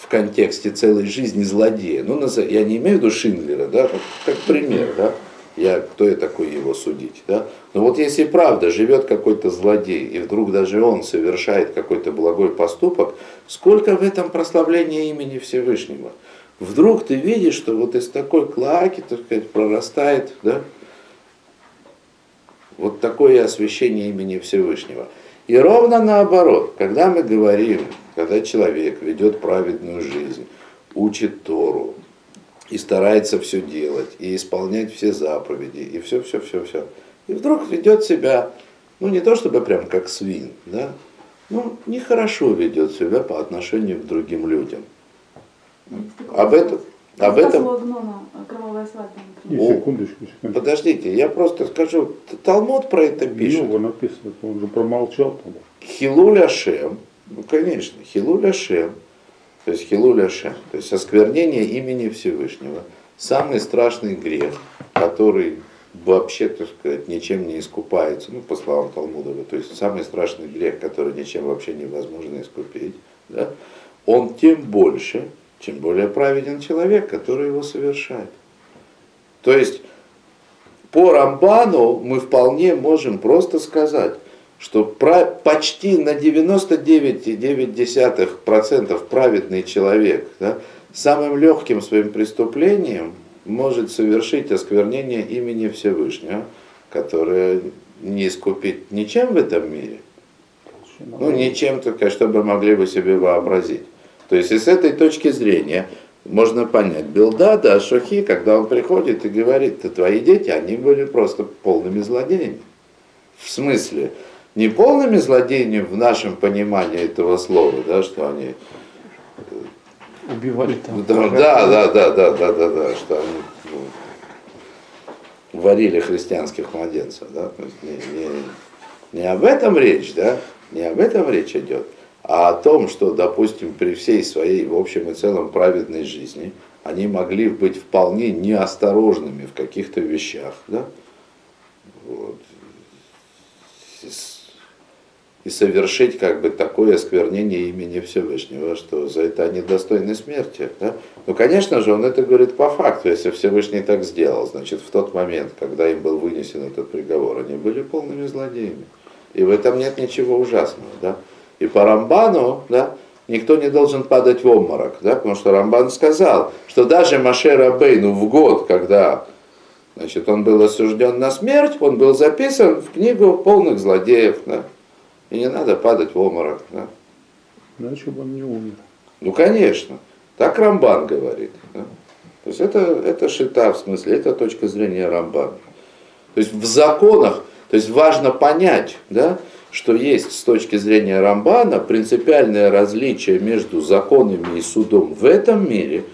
в контексте целой жизни злодея. Ну, я не имею в виду Шиндлера, да, как, как пример, да, я, кто я такой его судить, да. Но вот если правда живет какой-то злодей, и вдруг даже он совершает какой-то благой поступок, сколько в этом прославления имени Всевышнего? Вдруг ты видишь, что вот из такой клаки, так сказать, прорастает, да, вот такое освящение имени Всевышнего. И ровно наоборот, когда мы говорим, когда человек ведет праведную жизнь, учит Тору, и старается все делать, и исполнять все заповеди, и все, все, все, все. И вдруг ведет себя, ну не то чтобы прям как свин, да, ну нехорошо ведет себя по отношению к другим людям. Об этом, об этом. О. секундочку, секундочку. подождите, я просто скажу, Талмуд про это пишет. Йова написано, он же промолчал там. Хилуль Ашем, ну конечно, Хилуль Ашем, то есть Хилуль Ашем, то есть осквернение имени Всевышнего, самый страшный грех, который вообще, так сказать, ничем не искупается, ну, по словам Талмудова, то есть самый страшный грех, который ничем вообще невозможно искупить, да, он тем больше, чем более праведен человек, который его совершает. То есть по Рамбану мы вполне можем просто сказать, что про- почти на 99,9% праведный человек да, самым легким своим преступлением может совершить осквернение имени Всевышнего, которое не искупить ничем в этом мире. Ну, не чем только, чтобы могли бы себе вообразить. То есть и с этой точки зрения можно понять Билдада, Ашохи, когда он приходит и говорит, твои дети, они были просто полными злодеями. В смысле, не полными злодеями в нашем понимании этого слова, да, что они э, убивали там. Да, да, да, да, да, да, да, да, что они ну, варили христианских младенцев, да, не, не, не об этом речь, да, не об этом речь идет, а о том, что, допустим, при всей своей, в общем и целом, праведной жизни, они могли быть вполне неосторожными в каких-то вещах, да, вот, и совершить как бы такое осквернение имени Всевышнего, что за это они достойны смерти. Да? Ну, конечно же, он это говорит по факту. Если Всевышний так сделал, значит, в тот момент, когда им был вынесен этот приговор, они были полными злодеями. И в этом нет ничего ужасного. Да? И по Рамбану да, никто не должен падать в обморок, да? потому что Рамбан сказал, что даже Маше Рабейну в год, когда значит, он был осужден на смерть, он был записан в книгу полных злодеев. Да? И не надо падать в обморок. Да? Иначе бы он не умер. Ну, конечно. Так Рамбан говорит. Да? То есть это, это шита, в смысле, это точка зрения Рамбана. То есть в законах, то есть важно понять, да, что есть с точки зрения Рамбана принципиальное различие между законами и судом в этом мире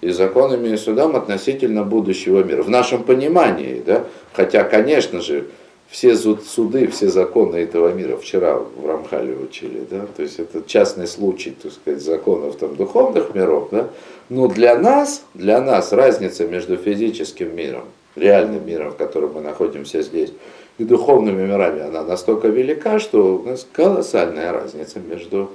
и законами и судом относительно будущего мира. В нашем понимании, да, хотя, конечно же, все суды, все законы этого мира вчера в Рамхале учили, да, то есть это частный случай, так сказать, законов там духовных миров, да, но для нас, для нас разница между физическим миром, реальным миром, в котором мы находимся здесь, и духовными мирами, она настолько велика, что у нас колоссальная разница между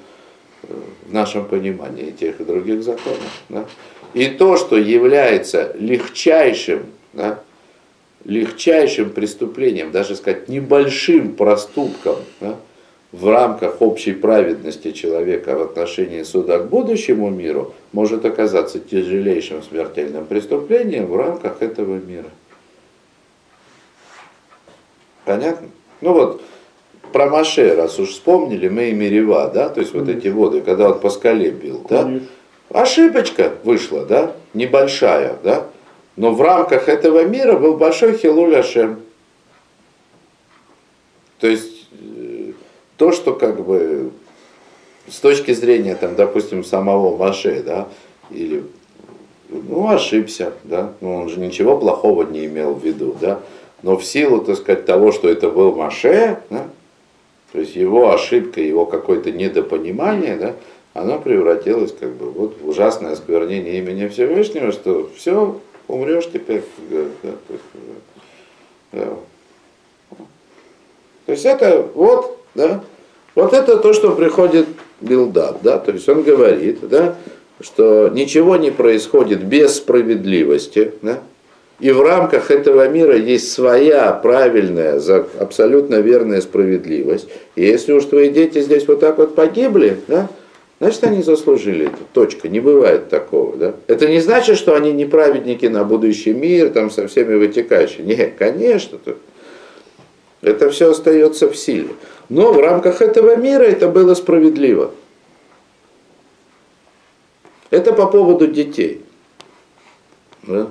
э, в нашем понимании тех и других законов. Да? И то, что является легчайшим, да, легчайшим преступлением, даже сказать небольшим проступком да, в рамках общей праведности человека в отношении суда к будущему миру, может оказаться тяжелейшим смертельным преступлением в рамках этого мира. Понятно? Ну вот, про Маше, раз уж вспомнили, мы и Мерева, да, то есть вот эти воды, когда он по скале бил, да, Конечно. ошибочка вышла, да, небольшая, да, но в рамках этого мира был большой Хилуль Ашем. То есть э, то, что как бы с точки зрения, там, допустим, самого Маше, да, или ну, ошибся, да, ну, он же ничего плохого не имел в виду, да, но в силу, так сказать, того, что это был Маше, да, то есть его ошибка, его какое-то недопонимание, да, оно превратилось как бы вот в ужасное осквернение имени Всевышнего, что все, умрешь теперь. Есть, да. то есть это вот, да, вот это то, что приходит Билдат, да, то есть он говорит, да, что ничего не происходит без справедливости, да, и в рамках этого мира есть своя правильная, абсолютно верная справедливость. И если уж твои дети здесь вот так вот погибли, да, значит они заслужили это. Точка. Не бывает такого. Да? Это не значит, что они не праведники на будущий мир, там со всеми вытекающими. Нет, конечно. Это все остается в силе. Но в рамках этого мира это было справедливо. Это по поводу детей. Да?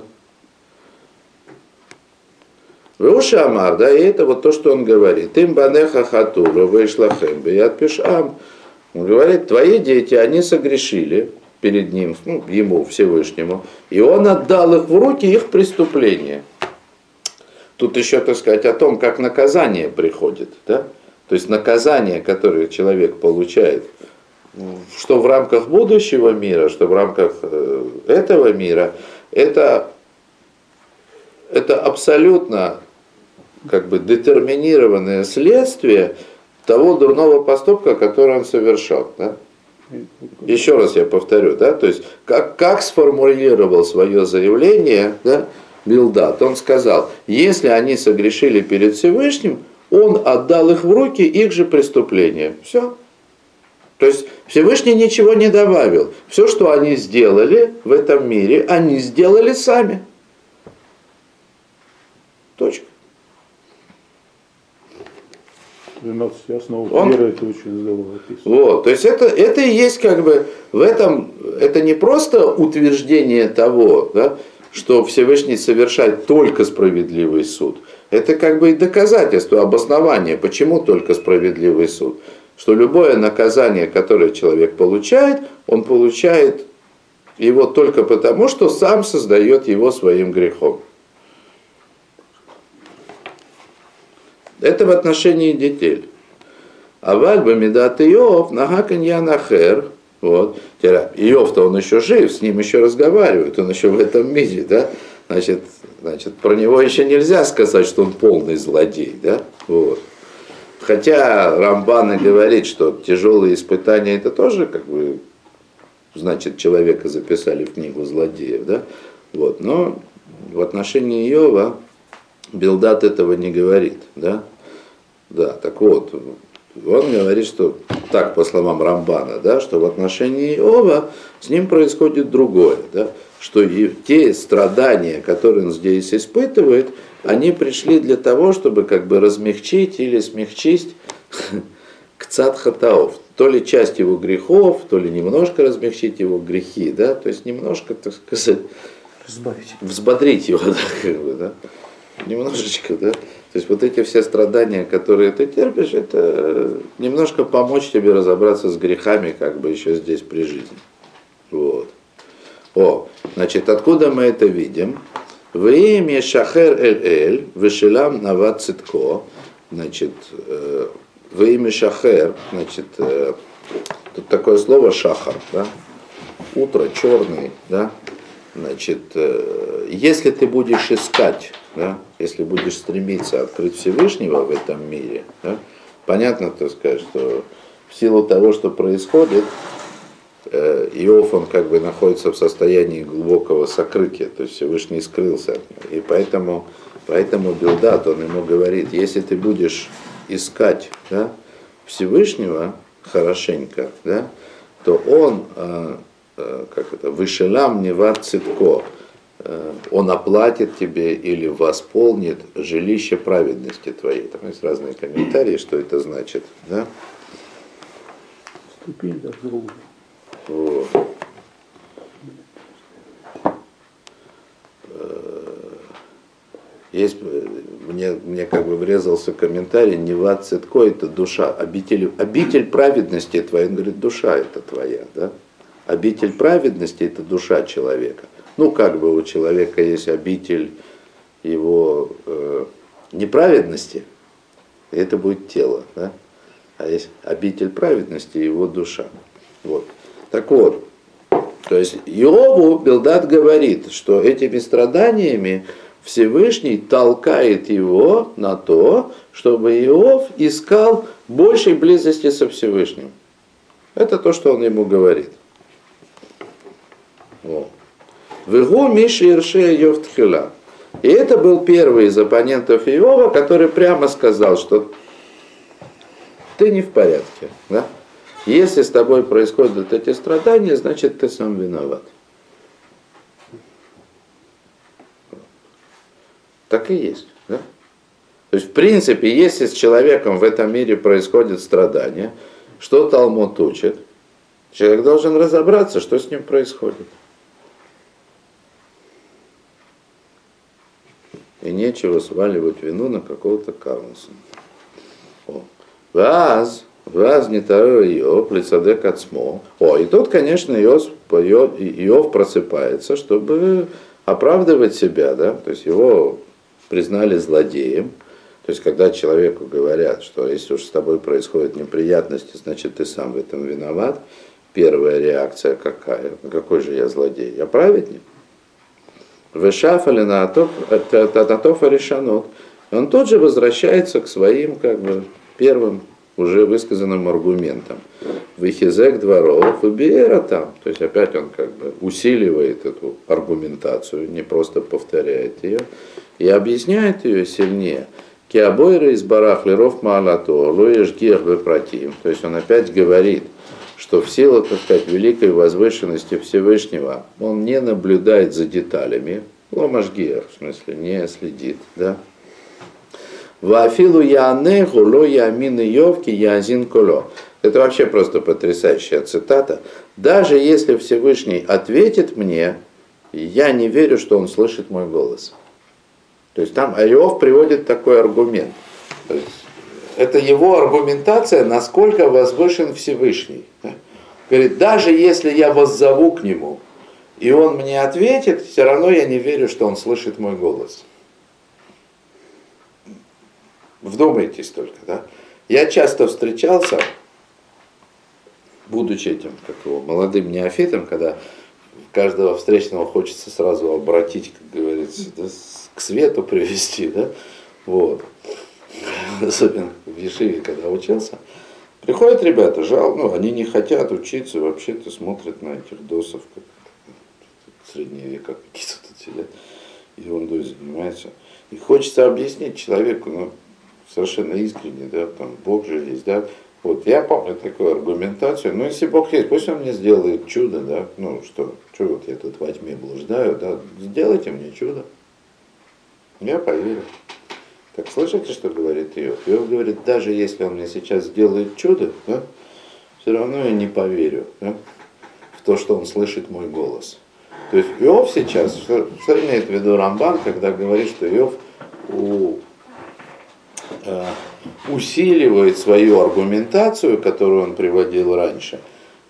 Руша Амар, да, и это вот то, что он говорит. Им банеха хатуру вышла хэмбе, я пишам. Он говорит, твои дети, они согрешили перед ним, ну, ему, Всевышнему, и он отдал их в руки их преступления. Тут еще, так сказать, о том, как наказание приходит, да? То есть наказание, которое человек получает, что в рамках будущего мира, что в рамках э, этого мира, это, это абсолютно как бы детерминированное следствие того дурного поступка, который он совершал. Да? Еще раз я повторю, да, то есть как, как сформулировал свое заявление да, Билдат, он сказал, если они согрешили перед Всевышним, он отдал их в руки их же преступления. Все. То есть Всевышний ничего не добавил. Все, что они сделали в этом мире, они сделали сами. Точка. 12 основ Он- веры, это очень здорово описано. Вот, то есть это, это и есть как бы в этом, это не просто утверждение того, да, что Всевышний совершает только справедливый суд. Это как бы и доказательство, обоснование, почему только справедливый суд. Что любое наказание, которое человек получает, он получает его только потому, что сам создает его своим грехом. Это в отношении детей. А вальба медат Иов, нагакан янахер. Вот. Иов-то он еще жив, с ним еще разговаривают, он еще в этом мире, да? Значит, значит, про него еще нельзя сказать, что он полный злодей, да? Вот. Хотя Рамбан и говорит, что тяжелые испытания это тоже как бы значит человека записали в книгу злодеев, да? Вот. Но в отношении Иова Билдат этого не говорит, да? Да, так вот, он говорит, что так, по словам Рамбана, да, что в отношении Иова с ним происходит другое, да, что те страдания, которые он здесь испытывает, они пришли для того, чтобы как бы размягчить или смягчить кцат хатаов, то ли часть его грехов, то ли немножко размягчить его грехи, да, то есть немножко, так сказать, Избавить. взбодрить его, да, как бы, да, немножечко, да. То есть вот эти все страдания, которые ты терпишь, это немножко помочь тебе разобраться с грехами, как бы еще здесь при жизни. Вот. О, значит, откуда мы это видим? В имя Шахер Эль-Эль, Вешелам Нават Цитко, значит, э, в имя Шахер, значит, э, тут такое слово Шахар, да, утро черный, да, Значит, э, если ты будешь искать, да, если будешь стремиться открыть Всевышнего в этом мире, да, понятно, так сказать, что в силу того, что происходит, э, Иов, он как бы находится в состоянии глубокого сокрытия, то есть Всевышний скрылся. И поэтому, поэтому Билдат, он ему говорит, если ты будешь искать да, Всевышнего хорошенько, да, то он э, как это, вышелам неват цитко, Э, он оплатит тебе или восполнит жилище праведности твоей. Там есть разные комментарии, что это значит. Да? Ступень другую. Вот. Э, Есть, э, мне, мне как бы врезался комментарий, Нева Цитко это душа, обитель, обитель праведности твоя, он говорит, душа это твоя, да? Обитель праведности это душа человека. Ну, как бы у человека есть обитель его э, неправедности, это будет тело, да? А есть обитель праведности его душа. Вот. Так вот, то есть Иову Билдат говорит, что этими страданиями Всевышний толкает его на то, чтобы Иов искал большей близости со Всевышним. Это то, что он ему говорит. Вегу Миши Ирше Иов Тхила. И это был первый из оппонентов Иова, который прямо сказал, что ты не в порядке. Да? Если с тобой происходят эти страдания, значит ты сам виноват. Так и есть. Да? То есть, в принципе, если с человеком в этом мире происходят страдания, что Талмуд учит, человек должен разобраться, что с ним происходит. И нечего сваливать вину на какого-то Карлсона. О. Ваз, ваз не Иов, лицадек отсмо. О, и тут, конечно, Иов, Иов просыпается, чтобы оправдывать себя, да, то есть его признали злодеем. То есть, когда человеку говорят, что если уж с тобой происходят неприятности, значит, ты сам в этом виноват, первая реакция какая? Какой же я злодей? Я праведник? Вешафали на Атофа решанот. Он тут же возвращается к своим как бы, первым уже высказанным аргументам. Выхизек дворов и биера там. То есть опять он как бы усиливает эту аргументацию, не просто повторяет ее, и объясняет ее сильнее. Киабойра из барахлеров маалато, лоеш гех против. То есть он опять говорит, что в силу, так сказать, великой возвышенности Всевышнего он не наблюдает за деталями, ломашгиер, в смысле, не следит, да, Вафилу яне гуло ямин йовки язин коло. Это вообще просто потрясающая цитата. Даже если Всевышний ответит мне, я не верю, что он слышит мой голос. То есть там Иов приводит такой аргумент. То есть это его аргументация, насколько возвышен Всевышний. Говорит, даже если я воззову к нему, и он мне ответит, все равно я не верю, что он слышит мой голос. Вдумайтесь только, да? Я часто встречался, будучи этим, как его, молодым неофитом, когда каждого встречного хочется сразу обратить, как говорится, да, к свету привести, да, вот. Особенно в Ешиве, когда учился. Приходят ребята, жал, ну, они не хотят учиться, вообще-то смотрят на этих досов, как средние века какие-то тут сидят, ерундой занимаются. И хочется объяснить человеку, ну, совершенно искренне, да, там, Бог же есть, да, вот, я помню такую аргументацию, ну, если Бог есть, пусть Он мне сделает чудо, да, ну, что, что вот я тут во тьме блуждаю, да, сделайте мне чудо. Я поверю. Так слышите, что говорит Иов? Иов говорит, даже если он мне сейчас сделает чудо, да, все равно я не поверю да, в то, что он слышит мой голос. То есть Иов сейчас, что, что имеет в виду Рамбан, когда говорит, что Иов у, э, усиливает свою аргументацию, которую он приводил раньше,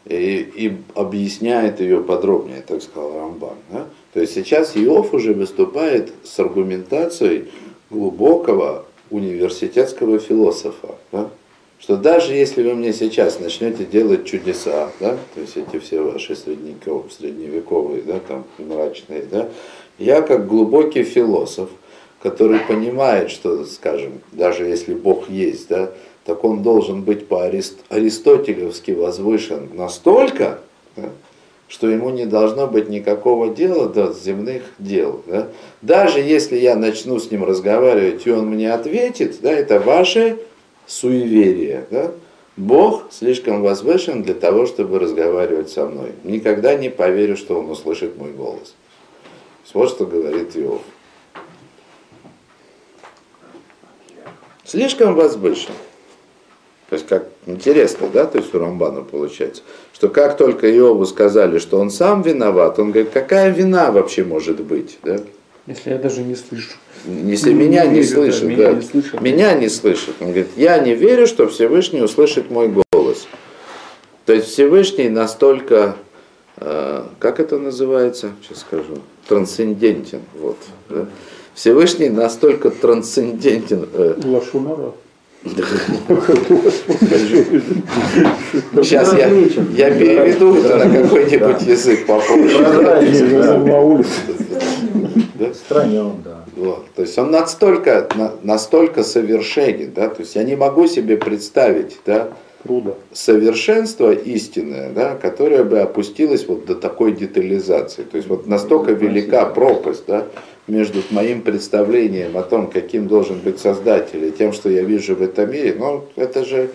и, и объясняет ее подробнее, так сказал Рамбан. Да? То есть сейчас Иов уже выступает с аргументацией глубокого университетского философа. Да? Что даже если вы мне сейчас начнете делать чудеса, да, то есть эти все ваши средневековые, да, там, мрачные, да, я как глубокий философ, который понимает, что, скажем, даже если Бог есть, да, так он должен быть по-аристотелевски возвышен настолько, что ему не должно быть никакого дела до земных дел. Да? Даже если я начну с ним разговаривать, и он мне ответит, да, это ваше суеверие. Да? Бог слишком возвышен для того, чтобы разговаривать со мной. Никогда не поверю, что он услышит мой голос. Вот что говорит Иов. Слишком возвышен. То есть как интересно, да, то есть у Рамбана получается, что как только Иову сказали, что он сам виноват, он говорит, какая вина вообще может быть, да? Если я даже не слышу. Если не, меня не, не слышит, да, меня, да, не слышит. меня не слышит. Он говорит, я не верю, что Всевышний услышит мой голос. То есть Всевышний настолько, э, как это называется, сейчас скажу, трансцендентен. Вот, да? Всевышний настолько трансцендентен. Э. Сейчас я, я переведу это на какой-нибудь язык попозже. На улице. Странен, да. Вот. То есть он настолько, настолько совершенен, да, то есть я не могу себе представить, да, Трудо. совершенство истинное, да, которое бы опустилось вот до такой детализации. То есть вот настолько велика пропасть, да, между моим представлением о том, каким должен быть Создатель, и тем, что я вижу в этом мире, ну, это же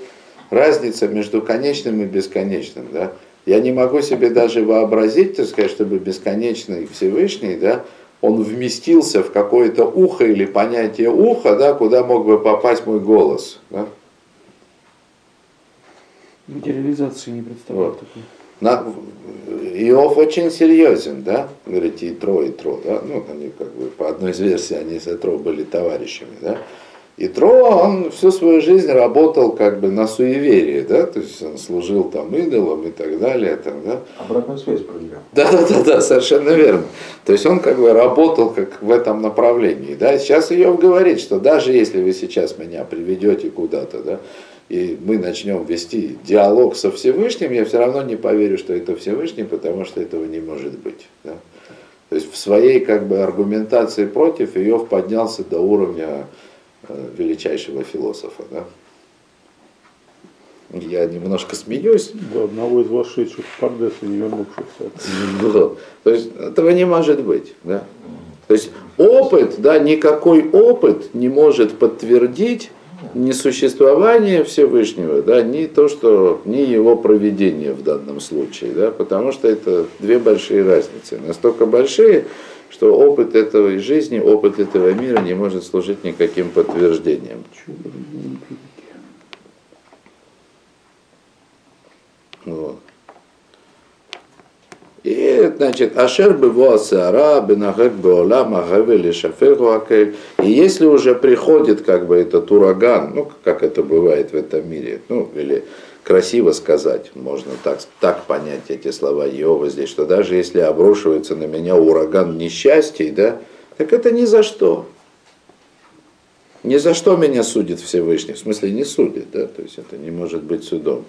разница между конечным и бесконечным, да. Я не могу себе даже вообразить, так сказать, чтобы бесконечный Всевышний, да, он вместился в какое-то ухо или понятие уха, да, куда мог бы попасть мой голос. Да? Материализации не представляю вот. такой. На, Иов очень серьезен, да, говорите, и Тро, и Тро, да, ну, они как бы, по одной из версий, они с Тро были товарищами, да, и Тро, он всю свою жизнь работал как бы на суеверии, да, то есть он служил там идолам и так далее, там, да. Обратную связь проверял. Да, да, да, да, совершенно верно. То есть он как бы работал как в этом направлении, да. Сейчас Иов говорит, что даже если вы сейчас меня приведете куда-то, да, и мы начнем вести диалог со Всевышним, я все равно не поверю, что это Всевышний, потому что этого не может быть. Да? То есть в своей как бы аргументации против Иов поднялся до уровня э, величайшего философа. Да? Я немножко смеюсь. Да, одного из вошедших в Пардесу, не вернувшихся. Вот. То есть этого не может быть. Да? То есть опыт, да, никакой опыт не может подтвердить не существование Всевышнего, да, ни то, что ни его проведение в данном случае, да, потому что это две большие разницы, настолько большие, что опыт этого жизни, опыт этого мира не может служить никаким подтверждением. Вот. И, значит, Ашер быво сара, бенахек беола, махавели шафеху акель. И если уже приходит как бы этот ураган, ну, как это бывает в этом мире, ну, или красиво сказать, можно так, так понять эти слова Иова здесь, что даже если обрушивается на меня ураган несчастий, да, так это ни за что. Ни за что меня судит Всевышний, в смысле не судит, да, то есть это не может быть судом.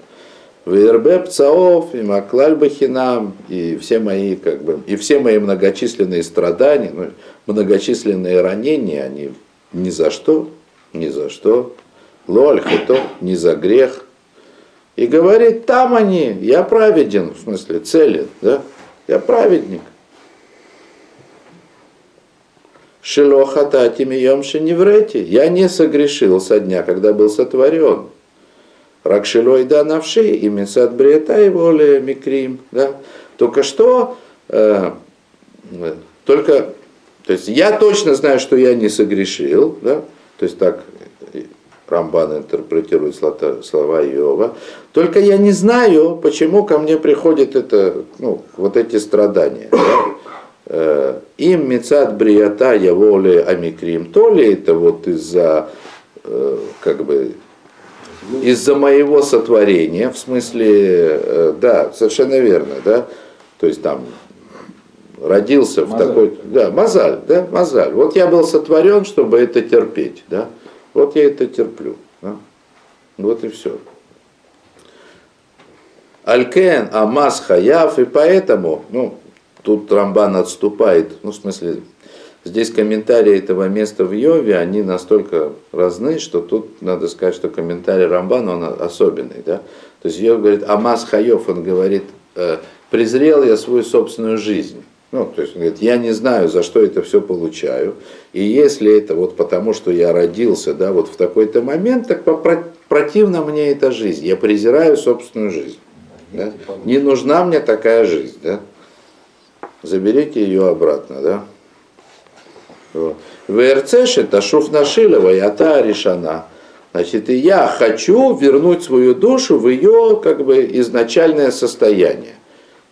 Вербе Пцаов, и Маклаль Бахинам, и все мои, как бы, и все мои многочисленные страдания, ну, многочисленные ранения, они ни за что, ни за что, лоль хито, ни за грех. И говорит, там они, я праведен, в смысле, цели, да, я праведник. Шилохата тимием шеневрети, я не согрешил со дня, когда был сотворен. Ракшилой да навши, и Бриета и воля Микрим. Да? Только что, э, только, то есть я точно знаю, что я не согрешил, да? то есть так Рамбан интерпретирует слова Иова. Только я не знаю, почему ко мне приходит это, ну, вот эти страдания. Да? Э, им мецад брията я воле амикрим. То ли это вот из-за э, как бы из-за моего сотворения, в смысле, э, да, совершенно верно, да, то есть там родился мазаль. в такой, да, мазаль, да, мазаль. Вот я был сотворен, чтобы это терпеть, да, вот я это терплю, да? вот и все. Алькен, Амаз, Хаяв, и поэтому, ну, тут Рамбан отступает, ну, в смысле, Здесь комментарии этого места в Йове, они настолько разны, что тут надо сказать, что комментарий Рамбана, он особенный. Да? То есть Йов говорит, Амаз Хайов, он говорит, «Э, презрел я свою собственную жизнь. Ну, то есть он говорит, я не знаю, за что это все получаю. И если это вот потому, что я родился, да, вот в такой-то момент, так противна мне эта жизнь. Я презираю собственную жизнь. Да? Не нужна мне такая жизнь. Да? Заберите ее обратно, да? ВРЦ Ташуф Нашилова и Ата Решана. Значит, и я хочу вернуть свою душу в ее как бы изначальное состояние.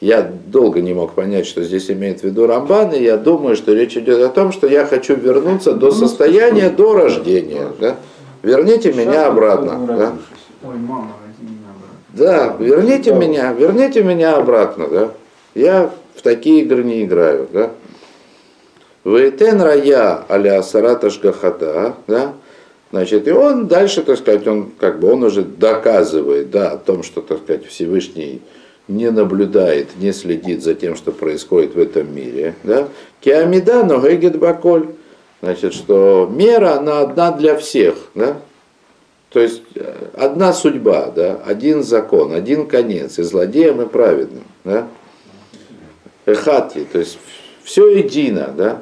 Я долго не мог понять, что здесь имеет в виду Рамбан, и я думаю, что речь идет о том, что я хочу вернуться до состояния до рождения. Да? Верните меня обратно. Да? Да, верните меня, верните меня обратно, да. Я в такие игры не играю, да. Вейтен рая аля сараташ гахата, да, Значит, и он дальше, так сказать, он как бы он уже доказывает, да, о том, что, так сказать, Всевышний не наблюдает, не следит за тем, что происходит в этом мире, да. Киамида, но гегет баколь, значит, что мера, она одна для всех, да. То есть э, одна судьба, да, один закон, один конец, и злодеям, и праведным, да. Эхати, то есть все едино, да.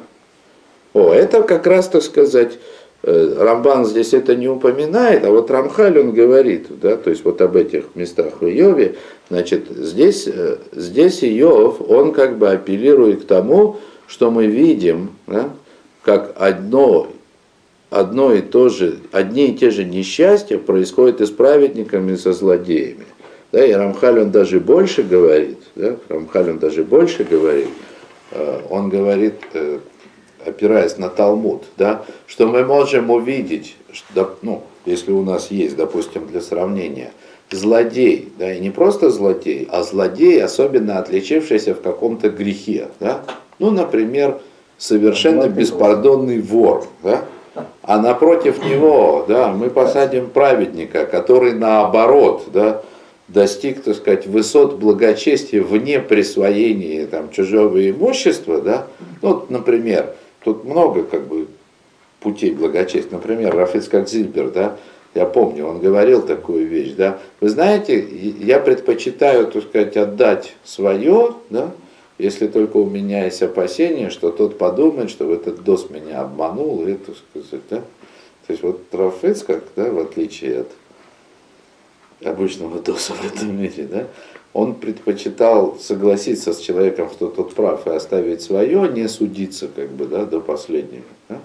О, это как раз, так сказать, э, Рамбан здесь это не упоминает, а вот Рамхаль он говорит, да, то есть вот об этих местах в Иове, значит, здесь, э, здесь Иов, он как бы апеллирует к тому, что мы видим, да, как одно, одно и то же, одни и те же несчастья происходят и с праведниками, и со злодеями. Да, и Рамхаль он даже больше говорит, да, Рамхаль он даже больше говорит, э, он говорит, опираясь на Талмуд, да, что мы можем увидеть, что, ну, если у нас есть, допустим, для сравнения, злодей, да, и не просто злодей, а злодей, особенно отличившийся в каком-то грехе, да, ну, например, совершенно беспардонный вор, да, а напротив него, да, мы посадим праведника, который наоборот, да, достиг, так сказать, высот благочестия вне присвоения там, чужого имущества, да, ну, например, Тут много как бы путей благочестия. Например, Рафицкак Зильбер, да, я помню, он говорил такую вещь, да, вы знаете, я предпочитаю, так сказать, отдать свое, да, если только у меня есть опасение, что тот подумает, что этот дос меня обманул, и, так сказать, да, То есть вот Рафыцкак, да, в отличие от обычного доса в этом мире, да, он предпочитал согласиться с человеком, что тот прав, и оставить свое, не судиться как бы, да, до последнего. Да.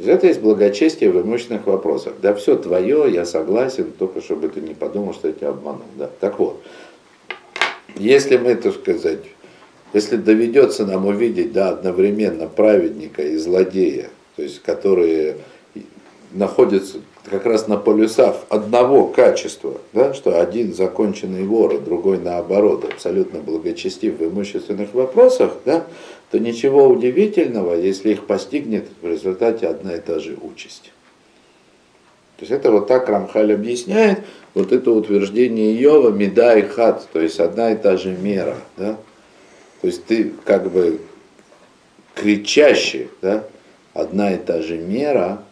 Это есть благочестие в имущественных вопросах. Да, все твое, я согласен, только чтобы ты не подумал, что я тебя обманул. Да. Так вот, если мы, так сказать, если доведется нам увидеть да, одновременно праведника и злодея, то есть которые находятся как раз на полюсах одного качества, да, что один законченный вор, а другой наоборот, абсолютно благочестив в имущественных вопросах, да, то ничего удивительного, если их постигнет в результате одна и та же участь. То есть это вот так Рамхаль объясняет, вот это утверждение Иова, меда и хат, то есть одна и та же мера. Да? То есть ты как бы кричащий, да? одна и та же мера,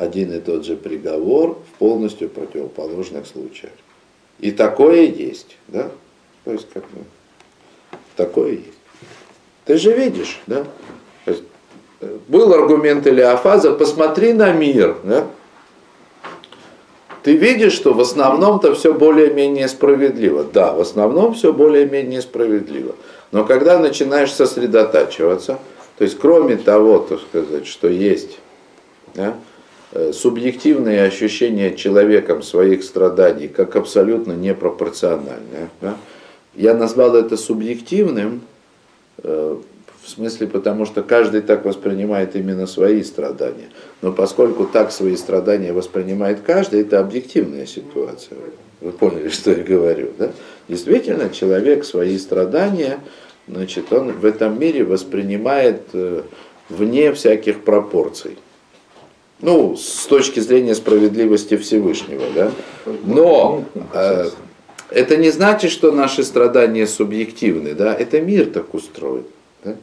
один и тот же приговор в полностью противоположных случаях. И такое есть, да? То есть как бы такое есть. Ты же видишь, да? То есть, э, был аргумент Илиафаза, посмотри на мир, да? Ты видишь, что в основном-то все более-менее справедливо. Да, в основном все более-менее справедливо. Но когда начинаешь сосредотачиваться, то есть кроме того, так сказать, что есть да, субъективные ощущения человеком своих страданий как абсолютно непропорциональные. Да? Я назвал это субъективным, э, в смысле, потому что каждый так воспринимает именно свои страдания. Но поскольку так свои страдания воспринимает каждый, это объективная ситуация. Вы поняли, что я говорю, да? Действительно, человек свои страдания, значит, он в этом мире воспринимает э, вне всяких пропорций ну, с точки зрения справедливости Всевышнего, да. Но э, это не значит, что наши страдания субъективны, да. Это мир так устроен, да?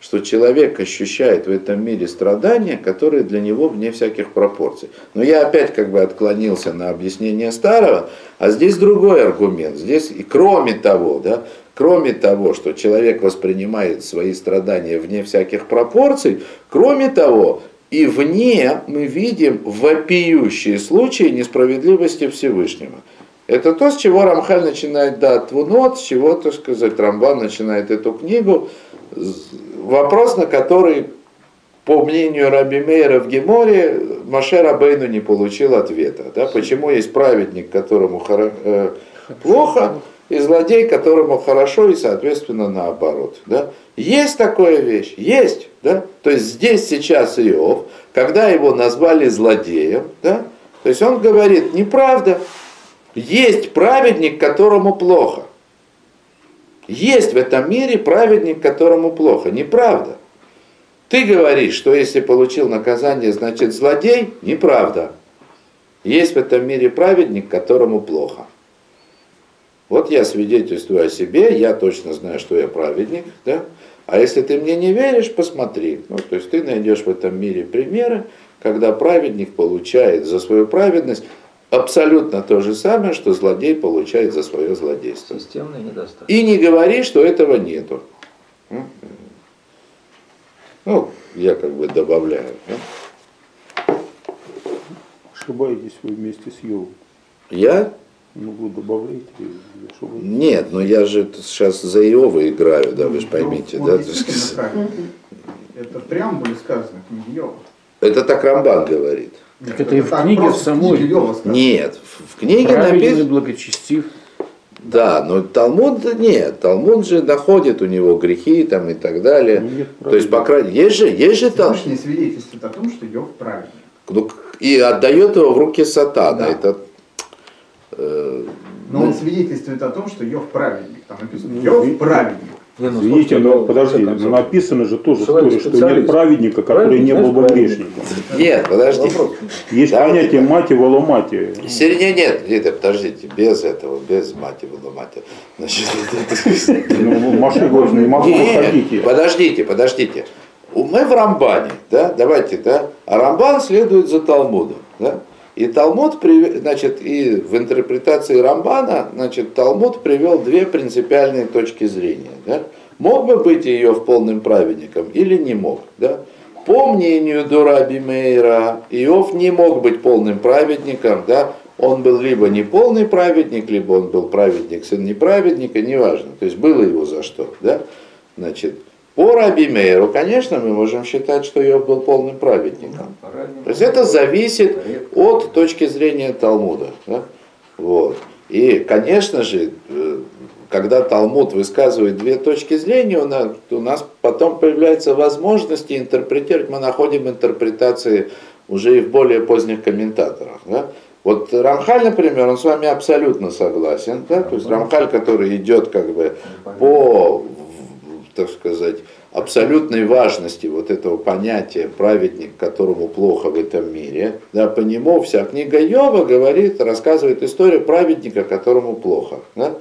что человек ощущает в этом мире страдания, которые для него вне всяких пропорций. Но я опять как бы отклонился на объяснение старого, а здесь другой аргумент. Здесь и кроме того, да, кроме того, что человек воспринимает свои страдания вне всяких пропорций, кроме того, и вне мы видим вопиющие случаи несправедливости Всевышнего. Это то, с чего Рамхаль начинает дать твунот, с чего, так сказать, Рамбан начинает эту книгу. Вопрос, на который, по мнению Раби Мейера в Геморе, Маше Рабейну не получил ответа. Да? Почему есть праведник, которому э, плохо, и злодей, которому хорошо, и, соответственно, наоборот. Да? Есть такая вещь? Есть. Да? То есть здесь сейчас Иов, когда его назвали злодеем, да? то есть он говорит, неправда, есть праведник, которому плохо. Есть в этом мире праведник, которому плохо. Неправда. Ты говоришь, что если получил наказание, значит злодей. Неправда. Есть в этом мире праведник, которому плохо. Вот я свидетельствую о себе, я точно знаю, что я праведник, да? А если ты мне не веришь, посмотри. Ну, то есть ты найдешь в этом мире примеры, когда праведник получает за свою праведность абсолютно то же самое, что злодей получает за свое злодейство. Системный недостаток. И не говори, что этого нету. Ну, я как бы добавляю. Да? Ошибаетесь вы вместе с Йовом. Я? Ну, вы добавляете, ошибаетесь. Нет, но я же сейчас за Иова играю, да, вы же поймите, Ну, да. так. Это прям были сказано в книге Йова. Это так Рамбан говорит. Так это и в книге в самой. Нет, в в книге написано... благочестив. Да, но Талмуд нет, Талмуд же находит у него грехи там и так далее. Ну, нет То есть, по крайней мере, есть же, есть же там, Всевышний свидетельствует о том, что Йов праведник. ну, и отдает его в руки сатана. Да. Это, Но Ну. он свидетельствует о том, что Йов праведник. Там написано, Ну, Йов праведник. Не, ну, Извините, но подожди, написано же тоже в Торе, что нет праведника, который не был бы грешником. нет, подожди. Есть Да, понятие да. мати воломати. Середине нет, нет, подождите, без этого, без мати, мати. Значит, Ну, Маши говорит, не могу, Нет, выходите. подождите, подождите. У- Мы в Рамбане, да, давайте, да, а Рамбан следует за Талмудом, да, и Талмуд, значит, и в интерпретации Рамбана, значит, Талмуд привел две принципиальные точки зрения, да. Мог бы быть ее в полным праведником или не мог, да. по мнению Дураби Мейра, Иов не мог быть полным праведником, да, он был либо не полный праведник, либо он был праведник, сын неправедника, неважно, то есть было его за что, да, значит, по Раби Мейру, конечно, мы можем считать, что Иов был полным праведником. То есть это зависит от точки зрения Талмуда. Да? Вот. И, конечно же, э, когда Талмуд высказывает две точки зрения, у нас потом появляется возможность интерпретировать, мы находим интерпретации уже и в более поздних комментаторах. Да? Вот Рамхаль, например, он с вами абсолютно согласен. Да? То есть Рамхаль, который идет как бы по так сказать, абсолютной важности вот этого понятия праведник, которому плохо в этом мире, да, по нему вся книга Йова говорит, рассказывает историю праведника, которому плохо. Да.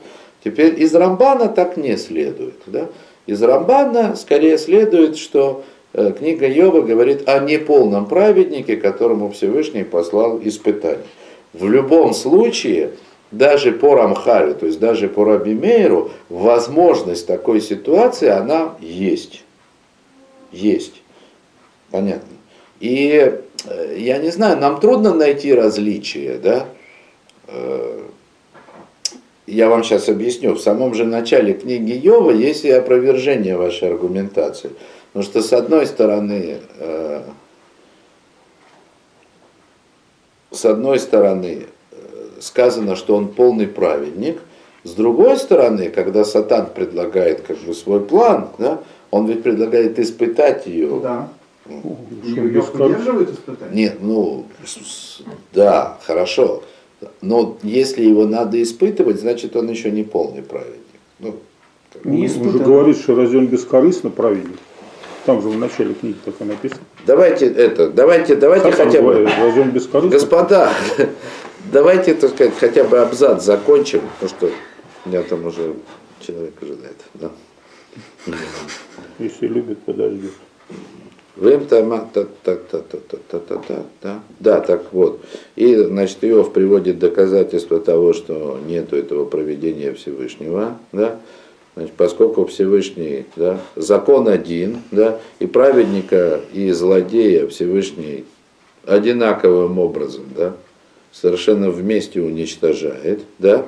Теперь из Рамбана так не следует. Да. Из Рамбана скорее следует, что э, книга Йова говорит о неполном праведнике, которому Всевышний послал испытание. В любом случае, даже по Рамхалю, то есть даже по Рабимейру, возможность такой ситуации, она есть. Есть. Понятно. И э, я не знаю, нам трудно найти различия, да? Э, я вам сейчас объясню. В самом же начале книги Йова есть и опровержение вашей аргументации. Потому что с одной стороны, э, с одной стороны, сказано, что он полный праведник. С другой стороны, когда Сатан предлагает как бы свой план, да, он ведь предлагает испытать ее. Да. Ее поддерживает испытание? Нет, ну, да, хорошо. Но если его надо испытывать, значит он еще не полный праведник. Ну, не он же говорит, что разве он бескорыстно праведник? Там же в начале книги так и написано. Давайте это, давайте, давайте как хотя бы. Он бескорыстно? Господа, давайте, так сказать, хотя бы абзац закончим, потому что меня там уже человек ожидает. Да? Если любит, подождет. Вем тама, та, та, та, та, та, та, та, та, да. Да, так вот. И, значит, Иов приводит доказательства того, что нету этого проведения Всевышнего, да, Значит, поскольку Всевышний, да, закон один, да, и праведника, и злодея Всевышний одинаковым образом, да, совершенно вместе уничтожает, да,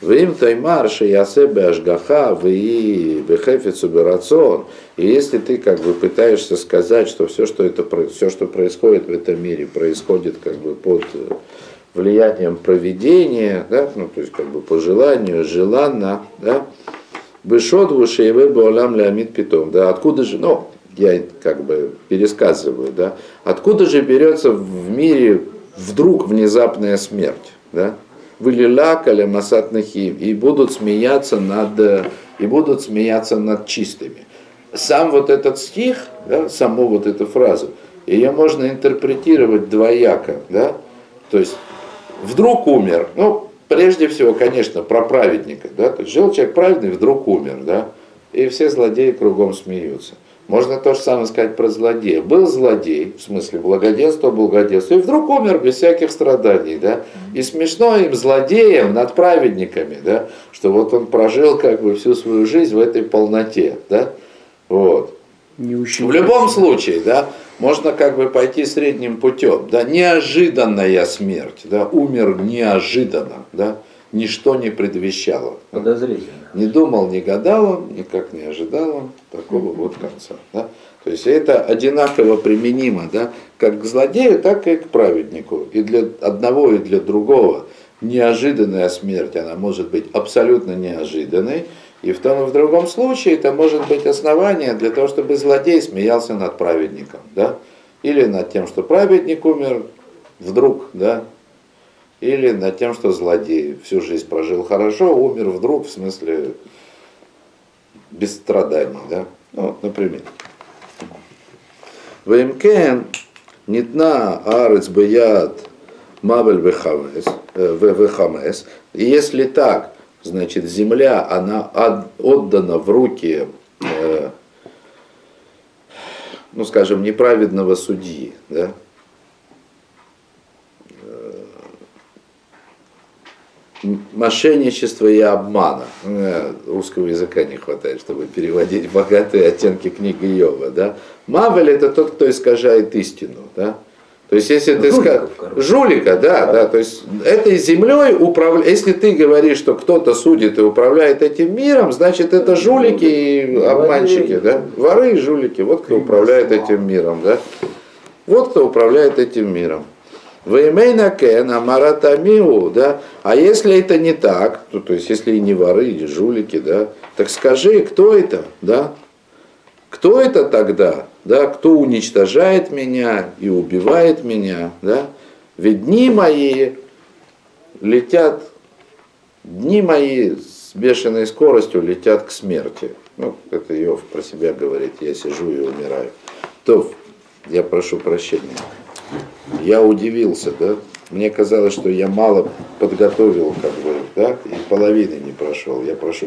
Вим таймарши ясебе ашгаха ви бехефицу берацон. И если ты как бы пытаешься сказать, что все, что, это, все, что происходит в этом мире, происходит как бы под влиянием проведения, да, ну, то есть как бы по желанию, желанно, да, Бешот вушейве баолам леамид питом, да, откуда же, ну, я как бы пересказываю, да, откуда же берется в мире вдруг внезапная смерть, да, вылилакали масат нахим, и будут смеяться над, и будут смеяться над чистыми. Сам вот этот стих, да, саму вот эту фразу, ее можно интерпретировать двояко, да, то есть вдруг умер, ну, прежде всего, конечно, про праведника, да, то есть жил человек праведный, вдруг умер, да, и все злодеи кругом смеются. Можно то же самое сказать про злодея. Был злодей, в смысле благоденство, благоденство, и вдруг умер без всяких страданий, да. И смешно им злодеям над праведниками, да, что вот он прожил как бы всю свою жизнь в этой полноте, да. Вот. Не в любом случае, да, можно как бы пойти средним путем, да, неожиданная смерть, да, умер неожиданно, да, ничто не предвещало. Подозрительно. Не думал, не гадал он, никак не ожидал он такого вот конца. Да? То есть это одинаково применимо, да, как к злодею, так и к праведнику. И для одного, и для другого неожиданная смерть, она может быть абсолютно неожиданной. И в том и в другом случае это может быть основание для того, чтобы злодей смеялся над праведником. Да? Или над тем, что праведник умер вдруг, да, или над тем, что злодей всю жизнь прожил хорошо, умер вдруг, в смысле без страданий, да? Ну, например. Вемкен нитна арец бияд мабель вехамес. И если так, значит, земля, она отдана в руки, э, ну, скажем, неправедного судьи, да, м- мошенничества и обмана. Меня русского языка не хватает, чтобы переводить богатые оттенки книги Йова. Да? Мавель это тот, кто искажает истину. Да? То есть, если ты Жуликов, ска- короче. Жулика, да, да, то есть этой землей управля... если ты говоришь, что кто-то судит и управляет этим миром, значит это жулики и обманщики, да, воры и жулики, вот кто управляет этим миром, да, вот кто управляет этим миром. Веймейна кен, амаратамиу, да, а если это не так, то, то есть если и не воры, и жулики, да, так скажи, кто это, да, кто это тогда? Да, кто уничтожает меня и убивает меня? Да? Ведь дни мои летят, дни мои с бешеной скоростью летят к смерти. Ну, это Иов про себя говорит, я сижу и умираю. То, я прошу прощения. Я удивился, да? Мне казалось, что я мало подготовил, как бы, да, и половины не прошел. Я прошу